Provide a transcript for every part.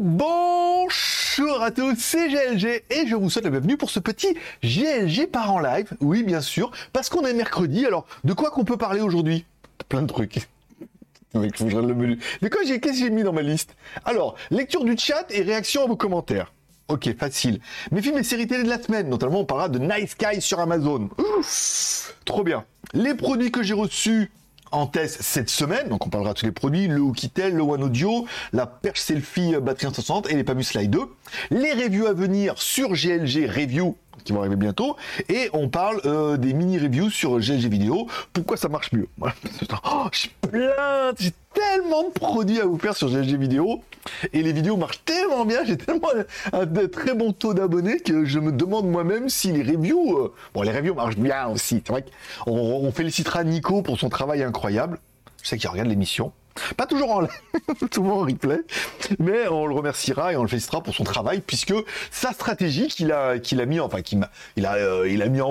Bonjour à tous, c'est GLG et je vous souhaite la bienvenue pour ce petit GLG par en live. Oui, bien sûr, parce qu'on est mercredi. Alors, de quoi qu'on peut parler aujourd'hui? Plein de trucs. De quoi qu'est-ce que j'ai mis dans ma liste? Alors, lecture du chat et réaction à vos commentaires. Ok, facile. Mes films et séries télé de la semaine, notamment on parlera de Nice Guy sur Amazon. Ouf, trop bien. Les produits que j'ai reçus en test cette semaine, donc on parlera de tous les produits, le Oukitel, le One Audio, la perche selfie euh, batterie 160 et les Pamus Slide 2. Les reviews à venir sur GLG Review qui vont arriver bientôt. Et on parle euh, des mini reviews sur GLG vidéo. Pourquoi ça marche mieux? Oh, j'ai plein j'ai tellement de produits à vous faire sur GLG vidéo. Et les vidéos marchent tellement bien j'ai tellement un, très bon taux d'abonnés que je me demande moi-même si les reviews euh, bon les reviews marchent bien aussi. C'est vrai qu'on on félicitera Nico pour son travail incroyable. Je sais qu'il regarde l'émission pas toujours en live, souvent en replay, mais on le remerciera et on le félicitera pour son travail puisque sa stratégie qu'il a mis en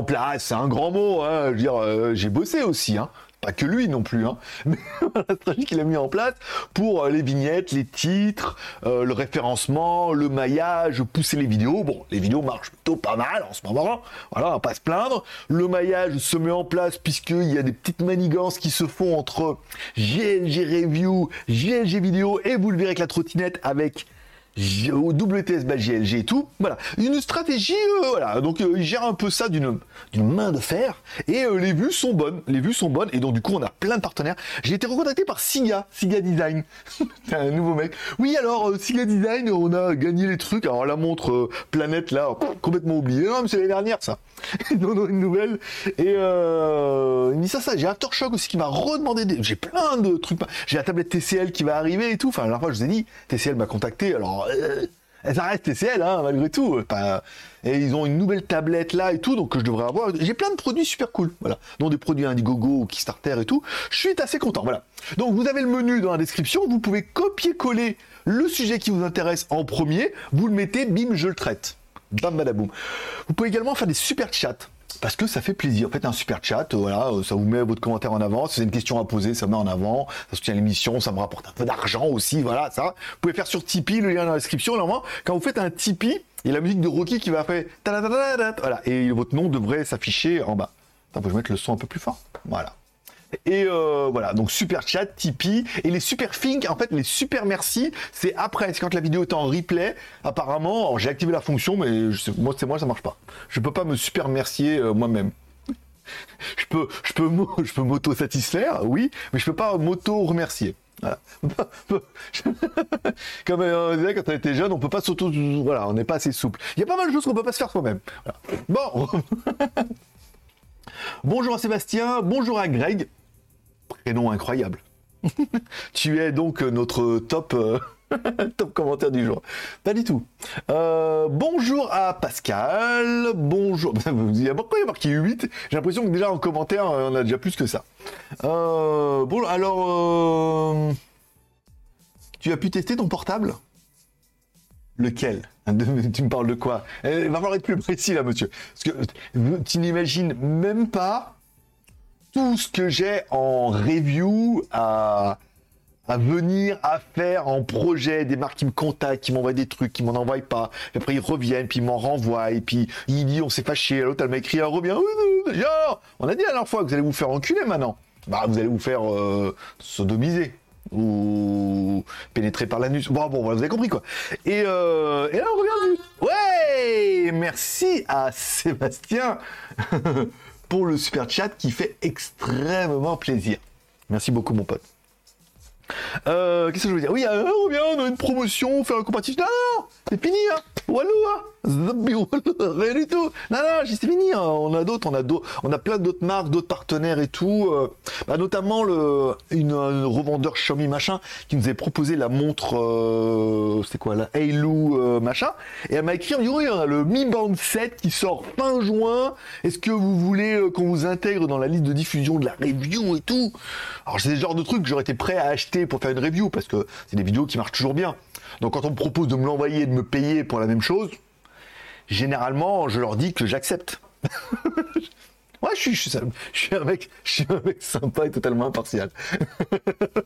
place, c'est un grand mot hein, euh, j'ai bossé aussi hein pas que lui non plus, hein, mais la stratégie qu'il a mis en place pour euh, les vignettes, les titres, euh, le référencement, le maillage, pousser les vidéos. Bon, les vidéos marchent plutôt pas mal en ce moment, voilà, on va pas se plaindre. Le maillage se met en place puisqu'il y a des petites manigances qui se font entre GLG Review, GLG Vidéo et vous le verrez avec la trottinette avec WTS GLG et tout. Voilà, une stratégie, euh, voilà. Donc euh, il gère un peu ça d'une main de fer et euh, les vues sont bonnes, les vues sont bonnes et donc du coup on a plein de partenaires. J'ai été recontacté par Siga, Siga Design, un nouveau mec. Oui alors Siga Design, on a gagné les trucs. Alors la montre planète là, complètement oublié. Non mais c'est l'année dernière ça. non non une nouvelle et il me dit ça ça. J'ai Aftershock aussi qui m'a redemandé. Des... J'ai plein de trucs. J'ai la tablette TCL qui va arriver et tout. Enfin la dernière fois je vous ai dit TCL m'a contacté alors euh, ça reste TCL, hein, malgré tout. Et ils ont une nouvelle tablette là et tout, donc que je devrais avoir. J'ai plein de produits super cool, voilà. Dont des produits Indiegogo, Kickstarter et tout. Je suis assez content, voilà. Donc vous avez le menu dans la description, vous pouvez copier-coller le sujet qui vous intéresse en premier, vous le mettez, bim, je le traite. Bam, badaboum. Vous pouvez également faire des super chats parce que ça fait plaisir. Faites un super chat, voilà, ça vous met votre commentaire en avant. Si c'est une question à poser, ça met en avant. Ça soutient l'émission, ça me rapporte un peu d'argent aussi, voilà, ça. Vous pouvez faire sur Tipeee, le lien dans la description. Normalement, quand vous faites un Tipeee, il y a la musique de Rocky qui va faire voilà, et votre nom devrait s'afficher en bas. Attends, faut je mettre le son un peu plus fort. Voilà. Et euh, voilà, donc super chat, Tipeee. Et les super think, en fait, les super merci, c'est après. C'est quand la vidéo est en replay. Apparemment, j'ai activé la fonction, mais moi, c'est moi, ça marche pas. Je peux pas me super mercier euh, moi-même. je peux, je peux, je peux m'auto-satisfaire, oui, mais je peux pas m'auto-remercier. Voilà. Comme euh, quand on était jeune, on peut pas s'auto, voilà, on n'est pas assez souple. Il y a pas mal de choses qu'on peut pas se faire soi-même. Bon. bonjour à Sébastien, bonjour à Greg prénom incroyable. tu es donc notre top, euh, top commentaire du jour. Pas du tout. Euh, bonjour à Pascal. Bonjour. Il y a pourquoi il y a marqué 8 J'ai l'impression que déjà en commentaire, on a déjà plus que ça. Euh, bon, alors, tu as pu tester ton portable? Lequel? Tu me parles de quoi? Il va falloir être plus précis là, monsieur. Parce que tu n'imagines même pas tout ce que j'ai en review à, à venir à faire en projet, des marques qui me contactent, qui m'envoient des trucs, qui m'en envoient pas, puis après ils reviennent, puis ils m'en renvoient, et puis il dit on s'est fâché, l'autre elle m'a écrit, revient, on a dit la dernière fois que vous allez vous faire enculer maintenant, bah vous allez vous faire euh, sodomiser ou pénétrer par l'anus. Bon, bon, vous avez compris quoi. Et, euh, et là, on revient. Ouais! Merci à Sébastien pour le super chat qui fait extrêmement plaisir. Merci beaucoup, mon pote. Euh, qu'est-ce que je veux dire? Oui, euh, on revient, on a une promotion, on fait un comparatif. Non, non, c'est fini, hein Walou, hein Rien du tout. Non, non, c'est fini. Hein. On a d'autres, on a on a plein d'autres marques, d'autres partenaires et tout. Euh, bah, notamment le, une, revendeur Xiaomi machin qui nous avait proposé la montre, euh, c'est quoi la Halo euh, machin. Et elle m'a écrit, oui, on a le Mi Band 7 qui sort fin juin. Est-ce que vous voulez qu'on vous intègre dans la liste de diffusion de la review et tout? Alors c'est le genre de truc que j'aurais été prêt à acheter pour faire une review parce que c'est des vidéos qui marchent toujours bien. Donc quand on me propose de me l'envoyer et de me payer pour la même chose, généralement, je leur dis que j'accepte. ouais, je suis, un mec, je suis un mec sympa et totalement impartial.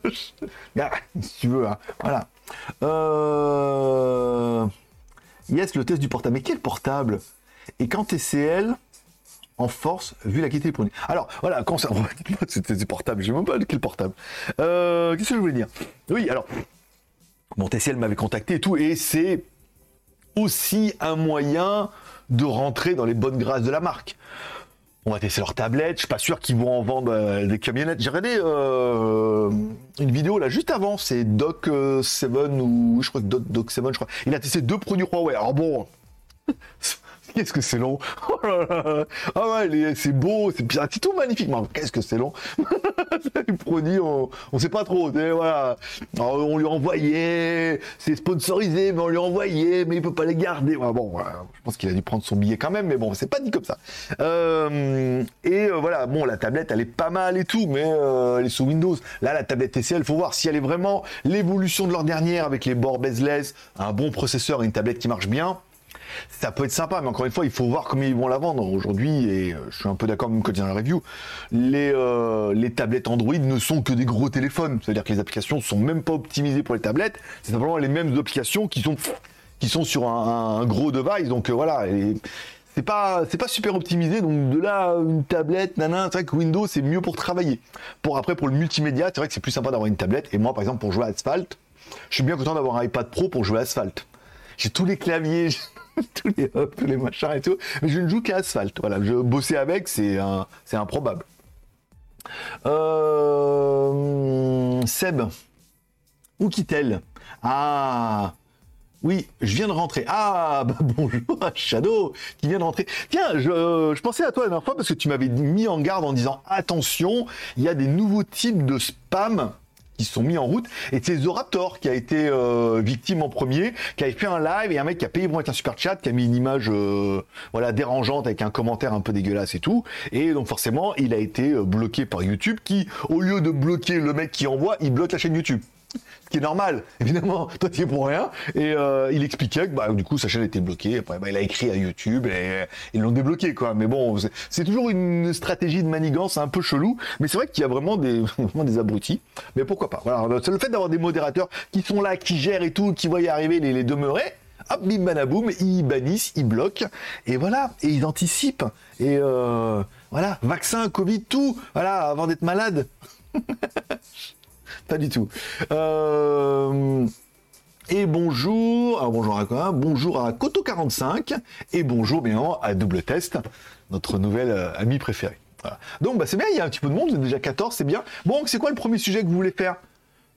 si tu veux, hein, voilà. Euh... Yes, le test du portable. Mais quel portable? Et quand TCL en force, vu la qualité des produits. Alors, voilà, quand ça... C'était portable, je sais même pas quel portable. Euh, Qu'est-ce que je voulais dire? Oui, alors, mon TCL m'avait contacté et tout, et c'est aussi un moyen de rentrer dans les bonnes grâces de la marque. On va tester leurs tablettes. Je suis pas sûr qu'ils vont en vendre euh, des camionnettes. J'ai regardé euh, une vidéo là juste avant. C'est Doc 7 euh, ou je crois que Doc, Doc 7, je crois. Il a testé deux produits Huawei. Alors bon, Qu'est-ce que c'est long? Oh Ah ouais, c'est beau, c'est tout magnifique. Qu'est-ce que c'est long? produit, on, sait pas trop. Voilà. on lui envoyait, c'est sponsorisé, mais on lui envoyait, mais il peut pas les garder. bon, je pense qu'il a dû prendre son billet quand même, mais bon, c'est pas dit comme ça. Euh, et euh, voilà, bon, la tablette, elle est pas mal et tout, mais euh, elle est sous Windows. Là, la tablette TCL, faut voir si elle est vraiment l'évolution de leur dernière avec les bords bezeless, un bon processeur et une tablette qui marche bien ça peut être sympa, mais encore une fois, il faut voir comment ils vont la vendre. Aujourd'hui, et euh, je suis un peu d'accord même quand a la review, les, euh, les tablettes Android ne sont que des gros téléphones. C'est-à-dire que les applications sont même pas optimisées pour les tablettes. C'est simplement les mêmes applications qui sont, qui sont sur un, gros device. Donc euh, voilà. c'est pas c'est pas super optimisé donc de là une tablette nana c'est vrai que Windows c'est mieux pour travailler pour après pour le multimédia c'est vrai que c'est plus sympa d'avoir une tablette et moi par exemple pour jouer à Asphalt je suis bien content d'avoir un iPad Pro pour jouer à Asphalt j'ai tous les claviers tous les tous les machins et tout. Mais je ne joue qu'à Asphalt. Voilà, je bosser avec, c'est un, c'est improbable. Euh, Seb, où quitte-t-elle? Ah, oui, je viens de rentrer. Ah, bah, bonjour Shadow, qui vient de rentrer. Tiens, je, je, pensais à toi la dernière fois parce que tu m'avais mis en garde en disant attention, il y a des nouveaux types de spam qui sont mis en route. Et c'est The Raptor qui a été euh, victime en premier, qui avait fait un live et un mec qui a payé pour être un super chat, qui a mis une image euh, voilà dérangeante avec un commentaire un peu dégueulasse et tout. Et donc forcément, il a été euh, bloqué par YouTube, qui au lieu de bloquer le mec qui envoie, il bloque la chaîne YouTube ce qui est normal, évidemment, toi tu es pour rien. Et euh, il expliquait que bah, du coup sa chaîne était bloquée. Après, bah, il a écrit à YouTube et ils l'ont débloqué, quoi. Mais bon, c'est toujours une stratégie de manigance un peu chelou. Mais c'est vrai qu'il y a vraiment des, vraiment des abrutis. Mais pourquoi pas? Voilà, le fait d'avoir des modérateurs qui sont là, qui gèrent et tout, qui voient y arriver les, les demeurer. Hop, bim banaboum, ils bannissent, ils bloquent, et voilà, et ils anticipent. Et euh, voilà, vaccin, Covid, tout, voilà, avant d'être malade. Pas du tout. Euh, et bonjour, alors bonjour à quoi Bonjour à Koto45 et bonjour bien à Double Test, notre nouvel euh, ami préféré. Donc bah, c'est bien, il y a un petit peu de monde, vous êtes déjà 14, c'est bien. Bon, c'est quoi le premier sujet que vous voulez faire?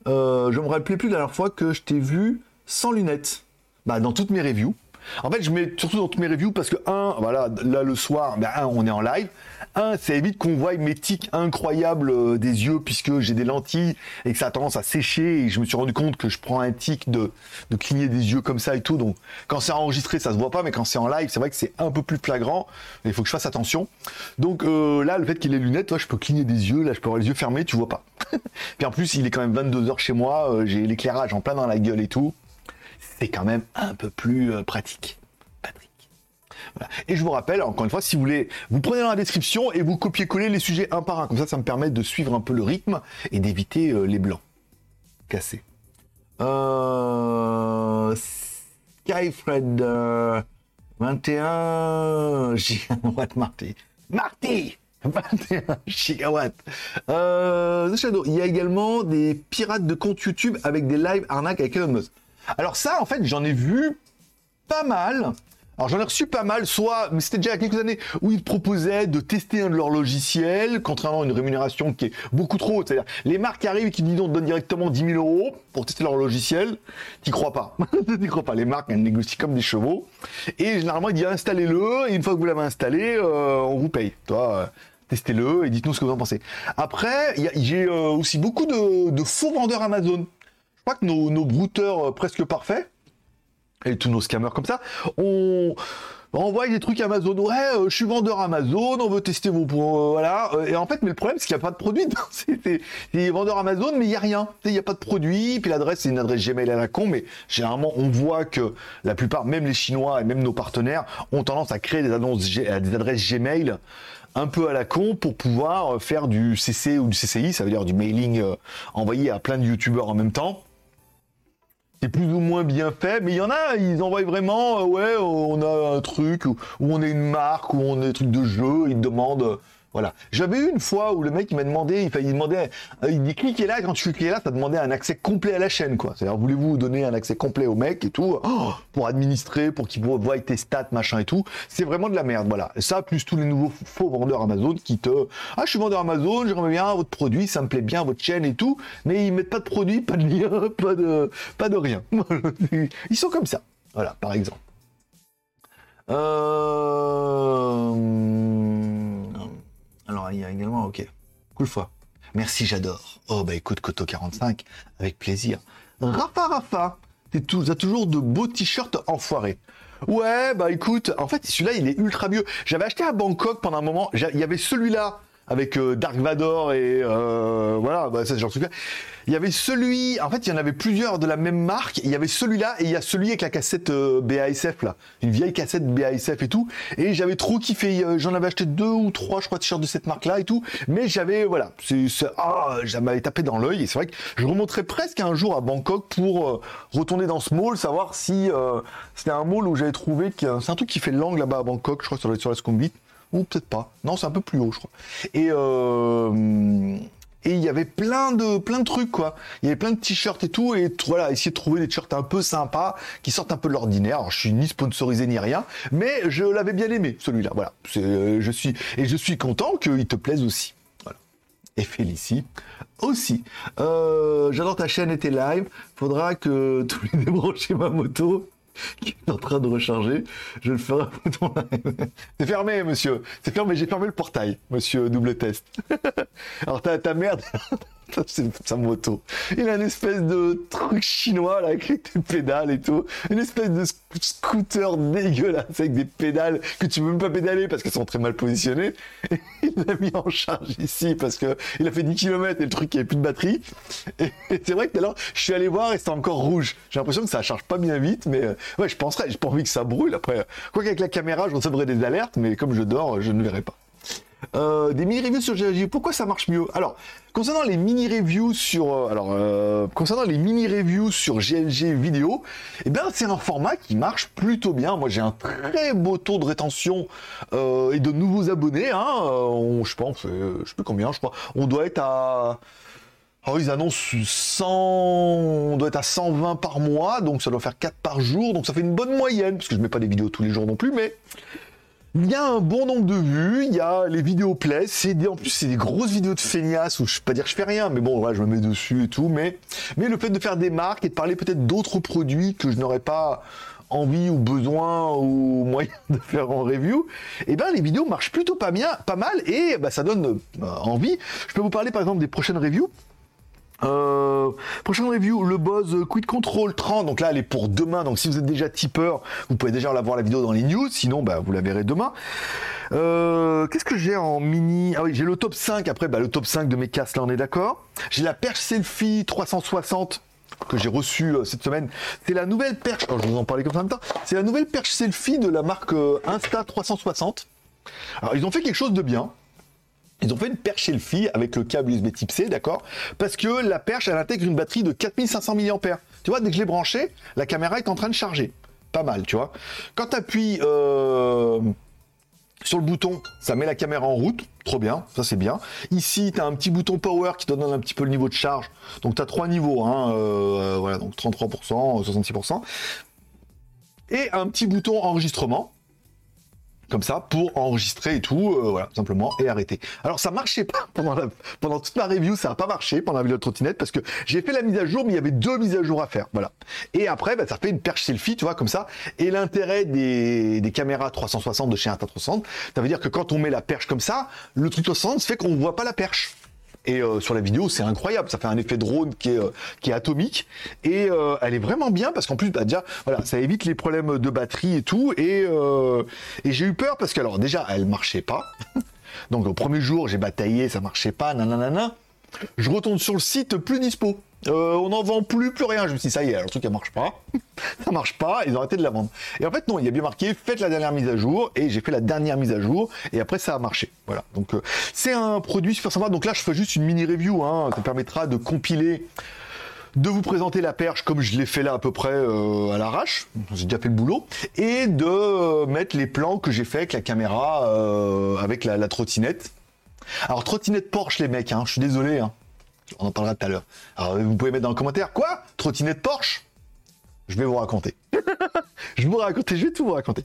Euh, Je me rappelais plus la dernière fois que je t'ai vu sans lunettes. Bah, dans toutes mes reviews. En fait, je mets surtout dans toutes mes reviews parce que, un, voilà, là le soir, ben, un, on est en live. Un, ça évite qu'on voit mes tics incroyables euh, des yeux puisque j'ai des lentilles et que ça a tendance à sécher et je me suis rendu compte que je prends un tic de, de cligner des yeux comme ça et tout. Donc, quand c'est enregistré, ça se voit pas, mais quand c'est en live, c'est vrai que c'est un peu plus flagrant. Il faut que je fasse attention. Donc, euh, là, le fait qu'il ait les lunettes, toi, je peux cligner des yeux, là, je peux avoir les yeux fermés, tu vois pas. Puis en plus, il est quand même 22 heures chez moi, euh, j'ai l'éclairage en plein dans la gueule et tout c'est quand même un peu plus pratique. Et je vous rappelle, encore une fois, si vous voulez, vous prenez dans la description et vous copiez-coller les sujets un par un. Comme ça, ça me permet de suivre un peu le rythme et d'éviter euh, les blancs cassés. Euh... Skyfred 21 gigawatts Marty. Marty 21 gigawatts. Euh, Shadow. Il y a également des pirates de compte YouTube avec des lives arnaques avec Elon Musk. Alors ça, en fait, j'en ai vu pas mal. Alors j'en ai reçu pas mal, soit, mais c'était déjà il y a quelques années, où ils proposaient de tester un de leurs logiciels, contrairement à une rémunération qui est beaucoup trop haute. C'est-à-dire, les marques arrivent et qui disent, donnent directement 10 000 euros pour tester leur logiciel, t'y crois pas. t'y crois pas. Les marques, elles négocient comme des chevaux. Et généralement, ils disent, installez-le, et une fois que vous l'avez installé, euh, on vous paye. Toi, euh, testez-le et dites-nous ce que vous en pensez. Après, j'ai euh, aussi beaucoup de faux vendeurs Amazon. Je crois que nos, brouteurs euh, presque parfaits, et tous nos scammers comme ça, on envoie des trucs Amazon. Ouais, euh, je suis vendeur Amazon, on veut tester vos euh, voilà. Et en fait, mais le problème, c'est qu'il n'y a pas de produit. c'est des vendeurs Amazon, mais il n'y a rien. Il n'y a pas de produit. Puis l'adresse, c'est une adresse Gmail à la con. Mais généralement, on voit que la plupart, même les Chinois et même nos partenaires, ont tendance à créer des des adresses Gmail un peu à la con pour pouvoir faire du CC ou du CCI, ça veut dire du mailing envoyé à plein de youtubeurs en même temps. C'est plus ou moins bien fait, mais il y en a, ils envoient vraiment, euh, ouais, on a un truc où, on est une marque, où on est un truc de jeu, ils demandent voilà. J'avais eu une fois où le mec m'a demandé, il, il demandait, euh, il dit cliquez là, quand tu cliquais là, ça demandait un accès complet à la chaîne, quoi. C'est-à-dire, voulez-vous donner un accès complet au mec et tout, oh, pour administrer, pour qu'il voit tes stats, machin et tout. C'est vraiment de la merde, voilà. Et ça, plus tous les nouveaux faux vendeurs Amazon qui te, ah, je suis vendeur Amazon, j'aimerais bien votre produit, ça me plaît bien, votre chaîne et tout, mais ils mettent pas de produit, pas de lien, pas de, pas de rien. Ils sont comme ça. Voilà, par exemple. Euh... ok, cool fois. Merci, j'adore. Oh, bah écoute, Koto45, avec plaisir. Rafa Rafa, tu as toujours de beaux t-shirts enfoirés. Ouais, bah écoute, en fait, celui-là, il est ultra mieux. J'avais acheté à Bangkok pendant un moment, il y avait celui-là avec euh, Dark Vador et euh, voilà, bah, ça c'est genre truc Il y avait celui, en fait, il y en avait plusieurs de la même marque. Il y avait celui-là et il y a celui avec la cassette euh, BASF là, une vieille cassette BASF et tout. Et j'avais trop kiffé. J'en avais acheté deux ou trois, je crois, t-shirts de cette marque-là et tout. Mais j'avais, voilà, c'est, ah, j'avais tapé dans l'œil. Et c'est vrai que je remonterais presque un jour à Bangkok pour retourner dans ce mall, savoir si c'était un mall où j'avais trouvé c'est un truc qui fait langue là-bas à Bangkok. Je crois que ça doit être sur la Sukhumvit ou peut-être pas. Non, c'est un peu plus haut, je crois. Et euh, et il y avait plein de plein de trucs quoi. Il y avait plein de t-shirts et tout et voilà, essayer de trouver des t-shirts un peu sympas qui sortent un peu de l'ordinaire. Alors, je suis ni sponsorisé ni rien, mais je l'avais bien aimé celui-là. Voilà, euh, je suis et je suis content qu'il te plaise aussi. Et Félicie aussi. Euh, J'adore ta chaîne et tes lives. Faudra que tu lui débrancher ma moto qui est en train de recharger. Je le ferai C'est fermé, monsieur. C'est fermé. J'ai fermé le portail, monsieur double test. Alors, ta, ta merde, sa moto. Il a une espèce de truc chinois, là, avec des pédales et tout. Une espèce de scooter dégueulasse avec des pédales que tu peux même pas pédaler parce qu'elles sont très mal positionnées. Et il l'a mis en charge ici parce que il a fait 10 km et le truc, il avait plus de batterie. Et, c'est vrai que l'heure, je suis allé voir et c'était encore rouge. J'ai l'impression que ça charge pas bien vite, mais euh, ouais, je penserais, j'ai pas envie que ça brûle après. Quoi qu'avec la caméra, je recevrais des alertes, mais comme je dors, je ne verrai pas. Euh, des mini reviews sur GLG. Pourquoi ça marche mieux? Alors, concernant les mini reviews sur, euh, alors, euh, concernant les mini reviews sur GLG vidéo, eh bien, c'est un format qui marche plutôt bien. Moi, j'ai un très beau taux de rétention et de nouveaux abonnés. Hein. je pense, je sais plus combien, je crois. On doit être à Oh, ils annoncent 100, on doit être à 120 par mois, donc ça doit faire 4 par jour, donc ça fait une bonne moyenne, parce que je mets pas des vidéos tous les jours non plus, mais il y a un bon nombre de vues, il y a les vidéos plaisent, c'est en plus c'est des grosses vidéos de feignasse où je peux pas dire je fais rien, mais bon voilà, je me mets dessus et tout, mais mais le fait de faire des marques et de parler peut-être d'autres produits que je n'aurais pas envie ou besoin ou moyen de faire en review, eh ben les vidéos marchent plutôt pas bien, pas mal et bah, ça donne euh, envie. Je peux vous parler par exemple des prochaines reviews. Euh, prochaine review, le Buzz Quit Control 30. Donc là, elle est pour demain. Donc si vous êtes déjà tipeur, vous pouvez déjà la voir la vidéo dans les news. Sinon, bah, vous la verrez demain. Euh, qu'est-ce que j'ai en mini? Ah oui, j'ai le top 5. Après, bah, le top 5 de mes casques, là, on est d'accord. J'ai la perche selfie 360 que j'ai reçu euh, cette semaine. C'est la nouvelle perche. Oh, je vous en parlais comme ça en. C'est la nouvelle perche selfie de la marque Insta 360. Alors, ils ont fait quelque chose de bien. Ils ont fait une perche selfie avec le câble USB Type C, d'accord? Parce que la perche, elle intègre une batterie de 4500 mAh. Tu vois, dès que je l'ai branché, la caméra est en train de charger. Pas mal, tu vois. Quand tu appuies euh, sur le bouton, ça met la caméra en route. Trop bien, ça c'est bien. Ici, tu as un petit bouton power qui te donne un petit peu le niveau de charge. Donc tu as trois niveaux, hein, euh, voilà, donc 33%, 66%. Et un petit bouton enregistrement comme ça pour enregistrer et tout, euh, voilà, simplement et arrêter. Alors ça marchait pas pendant pendant toute ma review, ça a pas marché pendant la vidéo de trottinette parce que j'ai fait la mise à jour, mais il y avait deux mises à jour à faire, voilà. Et après, bah, ça fait une perche selfie, tu vois, comme ça. Et l'intérêt des, des caméras 360 de chez Insta360, ça veut dire que quand on met la perche comme ça, le truc 360 fait qu'on voit pas la perche. Et euh, sur la vidéo, c'est incroyable. Ça fait un effet drone qui est, euh, qui est atomique. Et euh, elle est vraiment bien parce qu'en plus, bah, déjà, voilà, ça évite les problèmes de batterie et tout. Et, et j'ai eu peur parce que, alors, déjà, elle marchait pas. Donc, au premier jour, j'ai bataillé, ça marchait pas, nanana. Je retourne sur le site, plus dispo. Euh, on n'en vend plus, plus rien. Je me suis dit, ça y est, le truc, elle marche pas. ça marche pas, ils ont arrêté de la vendre. Et en fait, non, il y a bien marqué, faites la dernière mise à jour. Et j'ai fait la dernière mise à jour. Et après, ça a marché. Voilà. Donc, euh, c'est un produit super sympa. Donc là, je fais juste une mini review. Hein. Ça permettra de compiler de vous présenter la perche comme je l'ai fait là à peu près euh, à l'arrache, j'ai déjà fait le boulot, et de mettre les plans que j'ai fait avec la caméra, avec la, trottinette. Alors trottinette Porsche les mecs, hein, je suis désolé, hein. on en parlera tout à l'heure. Alors vous pouvez mettre dans le commentaire, quoi? Trottinette Porsche? Je vais vous raconter. je vous raconter, je vais tout vous raconter.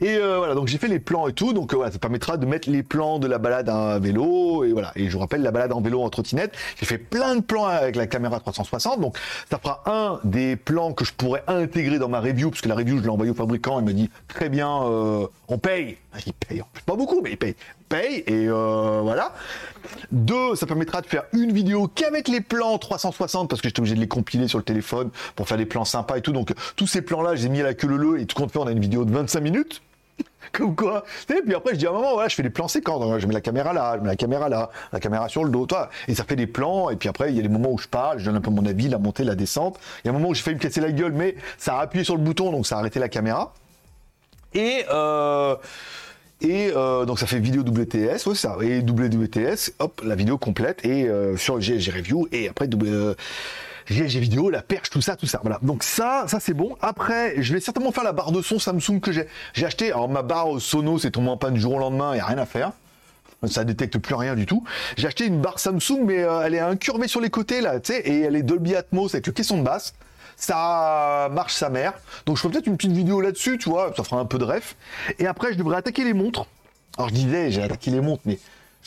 Et euh, voilà, donc j'ai fait les plans et tout, donc euh, voilà, ça permettra de mettre les plans de la balade à vélo, et voilà. Et je vous rappelle, la balade en vélo en trottinette, j'ai fait plein de plans avec la caméra 360, donc ça fera un des plans que je pourrais intégrer dans ma review, parce que la review, je l'ai envoyé au fabricant, il me dit, très bien, euh, on paye. Il paye, pas beaucoup, mais il paye paye et voilà. Deux, ça permettra de faire une vidéo qu'avec les plans 360 parce que j'étais obligé de les compiler sur le téléphone pour faire des plans sympas et tout. Donc tous ces j'ai mis la queue le le et tout compte fait, on a une vidéo de 25 minutes. Comme quoi. Et puis après, je dis à un moment, voilà, je fais des plans séquences. Je mets la caméra là, je mets la caméra là, la caméra sur le dos, toi. Et ça fait des plans. Et puis après, il y a des moments où je parle, je donne un peu mon avis, la montée, la descente. Il y a un moment où j'ai failli me casser la gueule, mais ça a appuyé sur le bouton, donc ça a arrêté la caméra. Et euh, et euh, donc ça fait vidéo WTS, ouais ça, et WTS, hop, la vidéo complète, et euh, sur GLG Review, et après euh, GLG Vidéo, la perche, tout ça, tout ça. Voilà. Donc ça, ça c'est bon. Après, je vais certainement faire la barre de son Samsung que j'ai. J'ai acheté, alors ma barre Sono, c'est tombé en panne du jour au lendemain, il n'y a rien à faire. Ça détecte plus rien du tout. J'ai acheté une barre Samsung, mais elle est incurvée sur les côtés là, tu sais, et elle est Dolby Atmos avec le caisson de basse ça marche sa mère. Donc je ferai peut-être une petite vidéo là-dessus, tu vois, ça fera un peu de ref. Et après, je devrais attaquer les montres. Alors je disais, j'ai attaqué les montres, mais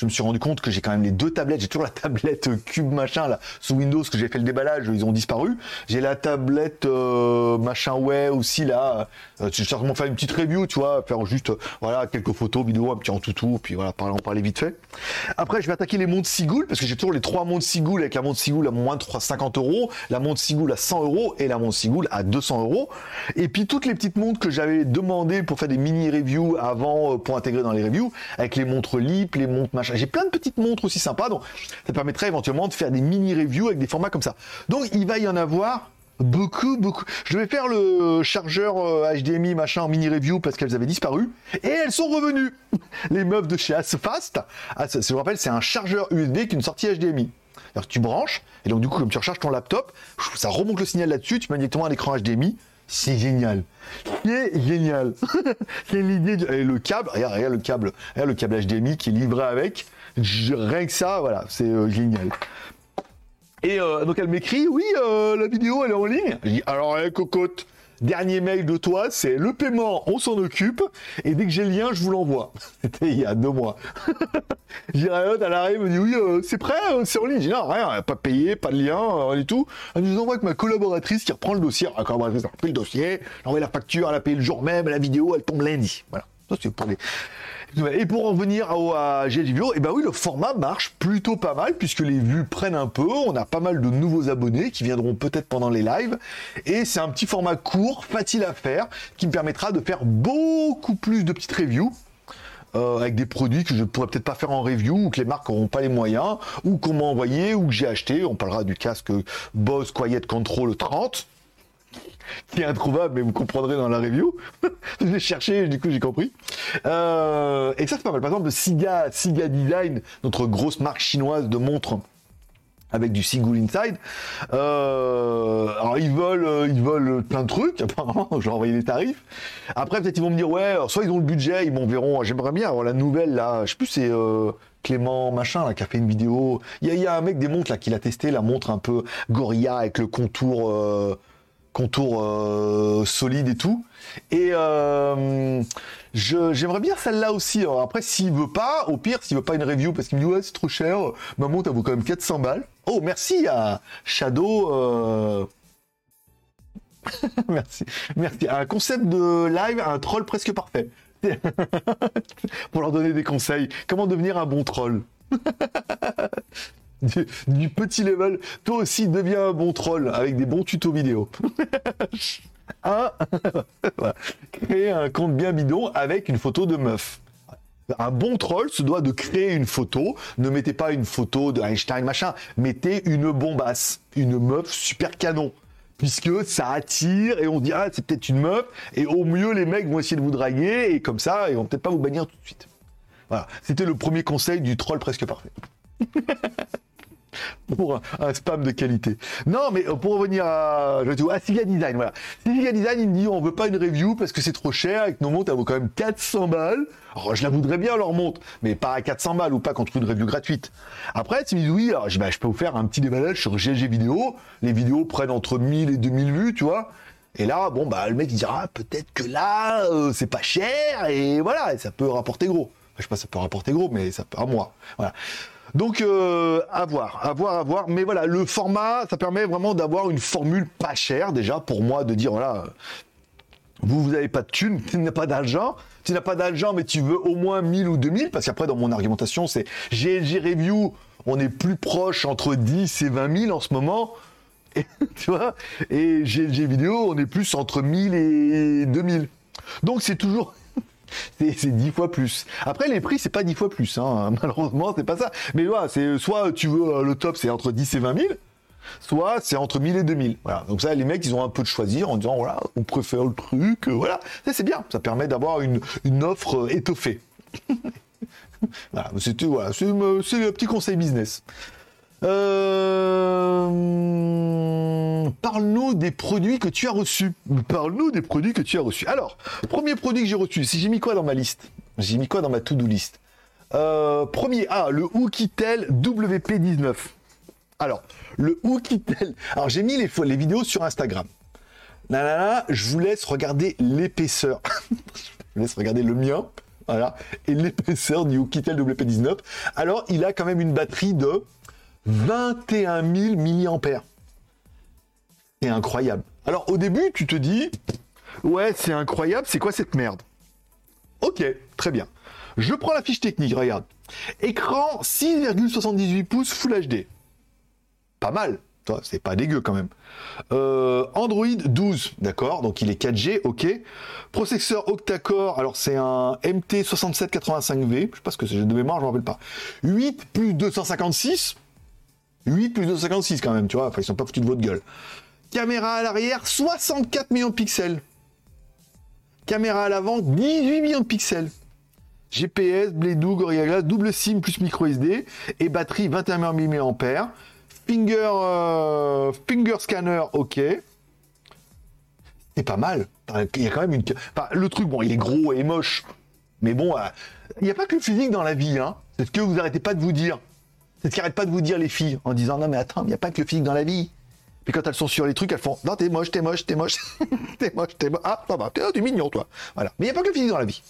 je me suis rendu compte que j'ai quand même les deux tablettes. J'ai toujours la tablette cube machin là sous Windows que j'ai fait le déballage, ils ont disparu. J'ai la tablette euh, machin ouais aussi là. Euh, je vais certainement faire une petite review, tu vois, faire juste euh, voilà quelques photos, vidéos, un petit en toutou, puis voilà parler en parler vite fait. Après je vais attaquer les montres Sigoul parce que j'ai toujours les trois montres Sigoul avec la montre Sigoul à moins de 350 euros, la montre Sigoul à 100 euros et la montre Sigoul à 200 euros. Et puis toutes les petites montres que j'avais demandé pour faire des mini reviews avant pour intégrer dans les reviews avec les montres Lip, les montres j'ai plein de petites montres aussi sympas, donc ça permettrait éventuellement de faire des mini reviews avec des formats comme ça. Donc il va y en avoir beaucoup, beaucoup. Je vais faire le chargeur HDMI euh, machin en mini review parce qu'elles avaient disparu et elles sont revenues. Les meufs de chez Asfast, ah, si je vous rappelle, c'est un chargeur USB qui une sortie HDMI. Alors tu branches et donc du coup comme tu recharges ton laptop, ça remonte le signal là-dessus, tu mets directement un écran HDMI. C'est génial. C'est génial. c'est l'idée Et le câble, regarde, regarde, le câble, regarde le câble HDMI qui est livré avec. rien que ça, voilà, c'est euh, génial. Et euh, donc elle m'écrit, oui, euh, la vidéo elle est en ligne. Je dis, alors, hey, cocotte, Dernier mail de toi, c'est le paiement, on s'en occupe, et dès que j'ai le lien, je vous l'envoie. C'était il y a deux mois. J'irai elle arrive, me dit oui, euh, c'est prêt, euh, c'est en ligne. J'ai non, rien, pas payé, pas de lien, rien du tout. Elle nous envoie avec ma collaboratrice qui reprend le dossier. La collaboratrice a le dossier, elle envoie la facture, elle a payé le jour même, la vidéo, elle tombe lundi. Voilà. Ça, c'est pour les, et pour en venir à, à et ben oui, le format marche plutôt pas mal puisque les vues prennent un peu. On a pas mal de nouveaux abonnés qui viendront peut-être pendant les lives. Et c'est un petit format court, facile à faire, qui me permettra de faire beaucoup plus de petites reviews. Euh, avec des produits que je ne pourrais peut-être pas faire en review ou que les marques n'auront pas les moyens ou qu'on m'a envoyé ou que j'ai acheté. On parlera du casque Bose Quiet Control 30 qui est introuvable, mais vous comprendrez dans la review. je l'ai cherché, du coup j'ai compris. Euh, et ça c'est pas mal. Par exemple, Siga, Siga Design, notre grosse marque chinoise de montres avec du Sigul Inside. Euh, alors ils veulent, euh, ils plein de trucs. Apparemment, je vais envoyer des tarifs. Après peut-être ils vont me dire ouais, soit ils ont le budget, ils m'enverront. J'aimerais bien avoir la nouvelle là. Je sais plus c'est Clément machin là qui a fait une vidéo. Il y y a, un mec des montres là qui l'a testé, la montre un peu Gorilla avec le contour contour euh, solide et tout. Et euh, j'aimerais bien celle-là aussi. après, s'il veut pas, au pire, s'il veut pas une review parce qu'il me dit ouais c'est trop cher, ma montre elle vaut quand même 400 balles. Oh merci à Shadow. Euh, merci, merci. Un concept de live, un troll presque parfait. Pour leur donner des conseils. Comment devenir un bon troll du, petit level. Toi aussi, deviens un bon troll avec des bons tutos vidéo. un, créer un compte bien bidon avec une photo de meuf. Un bon troll se doit de créer une photo. Ne mettez pas une photo de Einstein, machin. Mettez une bombasse. Une meuf super canon. Puisque ça attire et on dit, ah, c'est peut-être une meuf. Et au mieux, les mecs vont essayer de vous draguer. Et comme ça, ils vont peut-être pas vous bannir tout de suite. Voilà. C'était le premier conseil du troll presque parfait. pour un, spam de qualité. Non, mais euh, pour revenir à, je à Siga Design, voilà. Design, il me dit, on veut pas une review parce que c'est trop cher et que nos montres, elles vaut quand même 400 balles. Alors, je la voudrais bien, leur montre, mais pas à 400 balles ou pas contre une review gratuite. Après, tu me dis, oui, alors, je, peux vous faire un petit déballage sur GLG vidéo. Les vidéos prennent entre 1000 et 2000 vues, tu vois. Et là, bon, bah, le mec, il dira, ah, peut-être que là, euh, c'est pas cher et voilà, ça peut rapporter gros. Je sais pas, ça peut rapporter gros, mais ça peut à moi. Voilà. Donc, euh, à voir, à voir, à voir. Mais voilà, le format, ça permet vraiment d'avoir une formule pas chère, déjà, pour moi, de dire, voilà, vous, vous n'avez pas de thunes, tu n'as pas d'argent, tu n'as pas d'argent, mais tu veux au moins 1000 ou 2000, parce qu'après, dans mon argumentation, c'est GLG Review, on est plus proche entre 10 et 20 000 en ce moment. Et, tu vois Et GLG Vidéo, on est plus entre 1000 et 2000. Donc, c'est toujours c'est 10 fois plus. Après, les prix, c'est pas 10 fois plus, hein. malheureusement, c'est pas ça. Mais voilà, c'est soit tu veux euh, le top, c'est entre 10 et 20 000, soit c'est entre 1000 et 2000. Voilà. Donc ça, les mecs, ils ont un peu de choisir en disant, voilà, on préfère le truc, euh, voilà. C'est bien, ça permet d'avoir une, offre euh, étoffée. voilà, c'était voilà, c'est le petit conseil business. Parle-nous des produits que tu as reçus. Parle-nous des produits que tu as reçus. Alors, premier produit que j'ai reçu, si j'ai mis quoi dans ma liste? J'ai mis quoi dans ma to-do list? Euh, Premier, ah, le Oukitel WP19. Alors, le Oukitel. Alors, j'ai mis les, les vidéos sur Instagram. Là, là, là, je vous laisse regarder l'épaisseur. je vous laisse regarder le mien. Voilà. Et l'épaisseur du Oukitel WP19. Alors, il a quand même une batterie de 21 000 milliampères. C'est incroyable. Alors au début, tu te dis, ouais, c'est incroyable, c'est quoi cette merde? Ok, très bien. Je prends la fiche technique, regarde. Écran 6,78 pouces Full HD. Pas mal, c'est pas dégueu quand même. Euh, Android 12, d'accord, donc il est 4G, ok. Processeur octa-core, alors c'est un MT6785V, je sais pas ce que c'est, de mémoire, je m'en rappelle pas. 8 plus 256, 8 plus 256 quand même, tu vois, enfin ils sont pas foutus de votre gueule. Caméra à l'arrière, 64 millions de pixels. Caméra à l'avant, 18 millions de pixels. GPS, Bluetooth, Gorilla Glass, double SIM plus micro SD et batterie 21 mAh. Finger, euh, finger scanner, ok. C'est pas mal. Il y a quand même une. le truc, bon, il est gros et moche. Mais bon, euh, il n'y a pas que le physique dans la vie, hein. C'est ce que vous arrêtez pas de vous dire. C'est ce qu'arrête pas de vous dire les filles en disant non mais attends, il n'y a pas que le physique dans la vie. Puis quand elles sont sur les trucs, elles font non t'es moche, t'es moche, t'es moche, t'es moche, t'es moche. Ah ça va, t'es mignon toi. Voilà. Mais il n'y a pas que le physique dans la vie.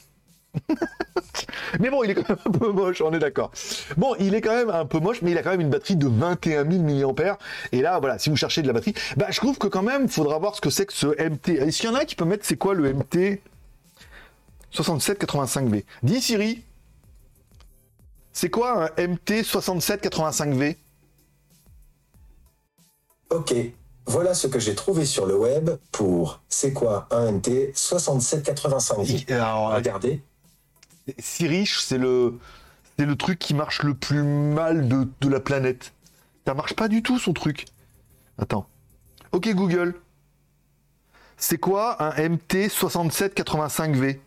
mais bon, il est quand même un peu moche, on est d'accord. Bon, il est quand même un peu moche, mais il a quand même une batterie de 21 000 mAh. Et là, voilà, si vous cherchez de la batterie, bah, je trouve que quand même, il faudra voir ce que c'est que ce MT. Est-ce qu'il y en a qui peut mettre c'est quoi le MT 6785V Dis Siri, c'est quoi un MT6785V Ok, voilà ce que j'ai trouvé sur le web pour c'est quoi un MT6785V Alors, Regardez. Siri, c'est le, c'est le truc qui marche le plus mal de, de la planète. Ça marche pas du tout son truc. Attends. Ok Google. C'est quoi un MT6785V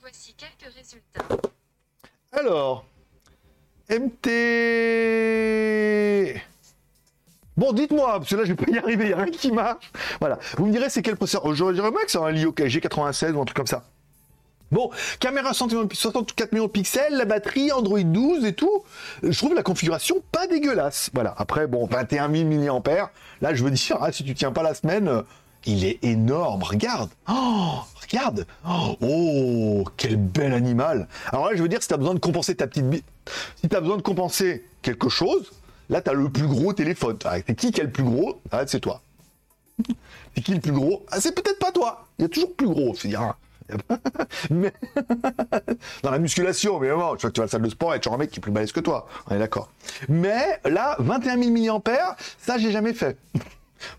Voici quelques résultats. Alors, MT. Bon, dites-moi, parce que là, je vais pas y arriver, il a rien qui marche. Voilà. Vous me direz, c'est quel processeur Je dirais c'est un Lio G96 ou un truc comme ça. Bon, caméra 64 millions de pixels, la batterie, Android 12 et tout. Je trouve la configuration pas dégueulasse. Voilà. Après, bon, 21 000 mAh. Là, je veux dire, ah, si tu tiens pas la semaine, il est énorme. Regarde. Oh, regarde. Oh, quel bel animal. Alors là, je veux dire, si tu as besoin de compenser ta petite si tu as besoin de compenser quelque chose, là, tu as le plus gros téléphone. Ah, c'est qui qui est le plus gros? Ah, C'est toi. c'est qui le plus gros? Ah, C'est peut-être pas toi. Il y a toujours plus gros. C'est dire. mais dans la musculation, évidemment, tu vois que tu vas à la salle de sport et tu as un mec qui est plus balèze que toi. On est d'accord. Mais là, 21 000 mAh, ça, j'ai jamais fait.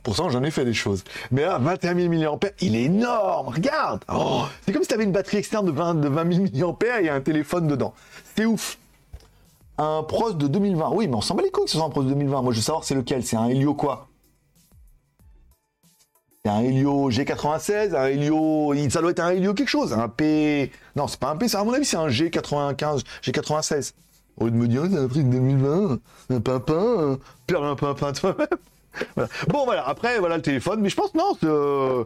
Pourtant, j'en ai fait des choses. Mais là, 21 000 mAh, il est énorme. Regarde. Oh, c'est comme si tu avais une batterie externe de 20, de 20 000 mAh et un téléphone dedans. C'est ouf. Un Pros de 2020. Oui, mais on s'en bat les couilles que ce soit un Pros de 2020. Moi, je veux savoir c'est lequel. C'est un Helio quoi? C'est un Helio G96, un Helio... Ça doit être un Helio quelque chose. Un P... Non, c'est pas un P, à mon avis, c'est un G95, G96. Au lieu de me dire, c'est un truc 2020, un pimpin, perds un pimpin toi-même. Bon, voilà, après, voilà le téléphone, mais je pense, non, euh,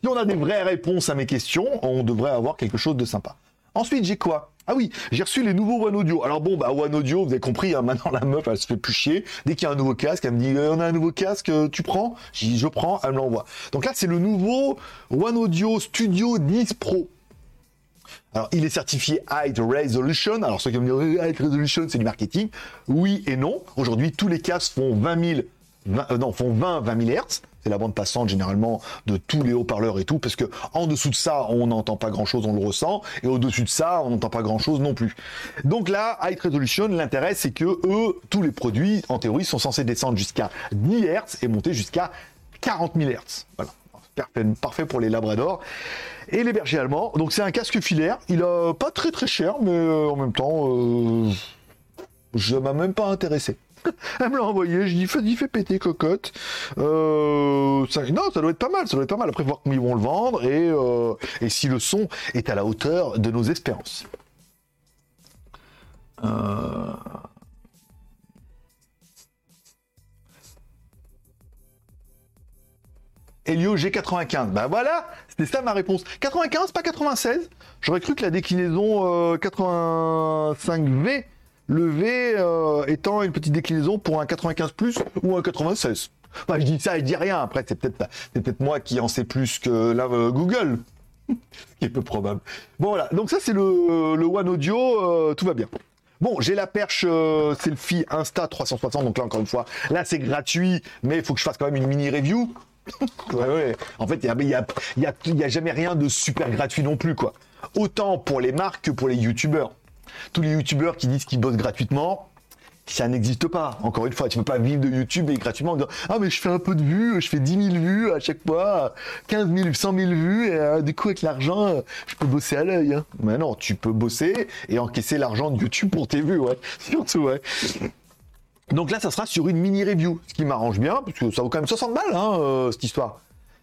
si on a des vraies réponses à mes questions, on devrait avoir quelque chose de sympa. Ensuite, j'ai quoi? Ah oui, j'ai reçu les nouveaux One Audio. Alors bon, bah One Audio, vous avez compris, hein, maintenant la meuf, elle se fait plus chier. Dès qu'il y a un nouveau casque, elle me dit, euh, on a un nouveau casque, euh, tu prends? Je je prends, elle me l'envoie. Donc là, c'est le nouveau One Audio Studio 10 Pro. Alors, il est certifié High Resolution. Alors, ceux qui vont me dire, High Resolution, c'est du marketing. Oui et non. Aujourd'hui, tous les casques font 20 000 euh, non, font 20, 20 000 Hz. C'est la bande passante généralement de tous les haut-parleurs et tout, parce que en dessous de ça, on n'entend pas grand-chose, on le ressent, et au-dessus de ça, on n'entend pas grand-chose non plus. Donc là, High Resolution, l'intérêt, c'est que eux, tous les produits, en théorie, sont censés descendre jusqu'à 10 Hz et monter jusqu'à 40 000 Hz. Voilà. Parfait, pour les labradors et les bergers allemands. Donc c'est un casque filaire. Il a pas très très cher, mais euh, en même temps, euh, je m'a même pas intéressé. Elle me l'a envoyé, je dis fais, fais péter cocotte. Euh, non, ça doit être pas mal, ça doit être pas mal. Après voir comment ils vont le vendre et, euh, et si le son est à la hauteur de nos espérances. Euh... Helio G95. Ben voilà, c'était ça ma réponse. 95, pas 96. J'aurais cru que la déclinaison 85V euh, le V euh, étant une petite déclinaison pour un 95 plus ou un 96. Enfin, je dis ça, je dis rien. Après, c'est peut-être moi qui en sais plus que euh, Google. Ce qui est peu probable. Bon voilà, donc ça c'est le, One Audio, euh, tout va bien. Bon, j'ai la perche selfie Insta 360, donc là encore une fois, là c'est gratuit, mais il faut que je fasse quand même une mini review. En fait, il n'y a, y a jamais rien de super gratuit non plus, quoi. Autant pour les marques que pour les youtubeurs tous les youtubeurs qui disent qu'ils bossent gratuitement, ça n'existe pas. Encore une fois, tu peux pas vivre de YouTube et gratuitement en disant Ah, mais je fais un peu de vues, je fais 10 000 vues à chaque fois, 15 000, 100 000 vues, et euh, du coup, avec l'argent, euh, je peux bosser à l'œil. Hein. Mais non, tu peux bosser et encaisser l'argent de YouTube pour tes vues, ouais. Surtout, ouais. Donc là, ça sera sur une mini review, ce qui m'arrange bien, parce que ça vaut quand même 60 balles, hein, euh, cette histoire.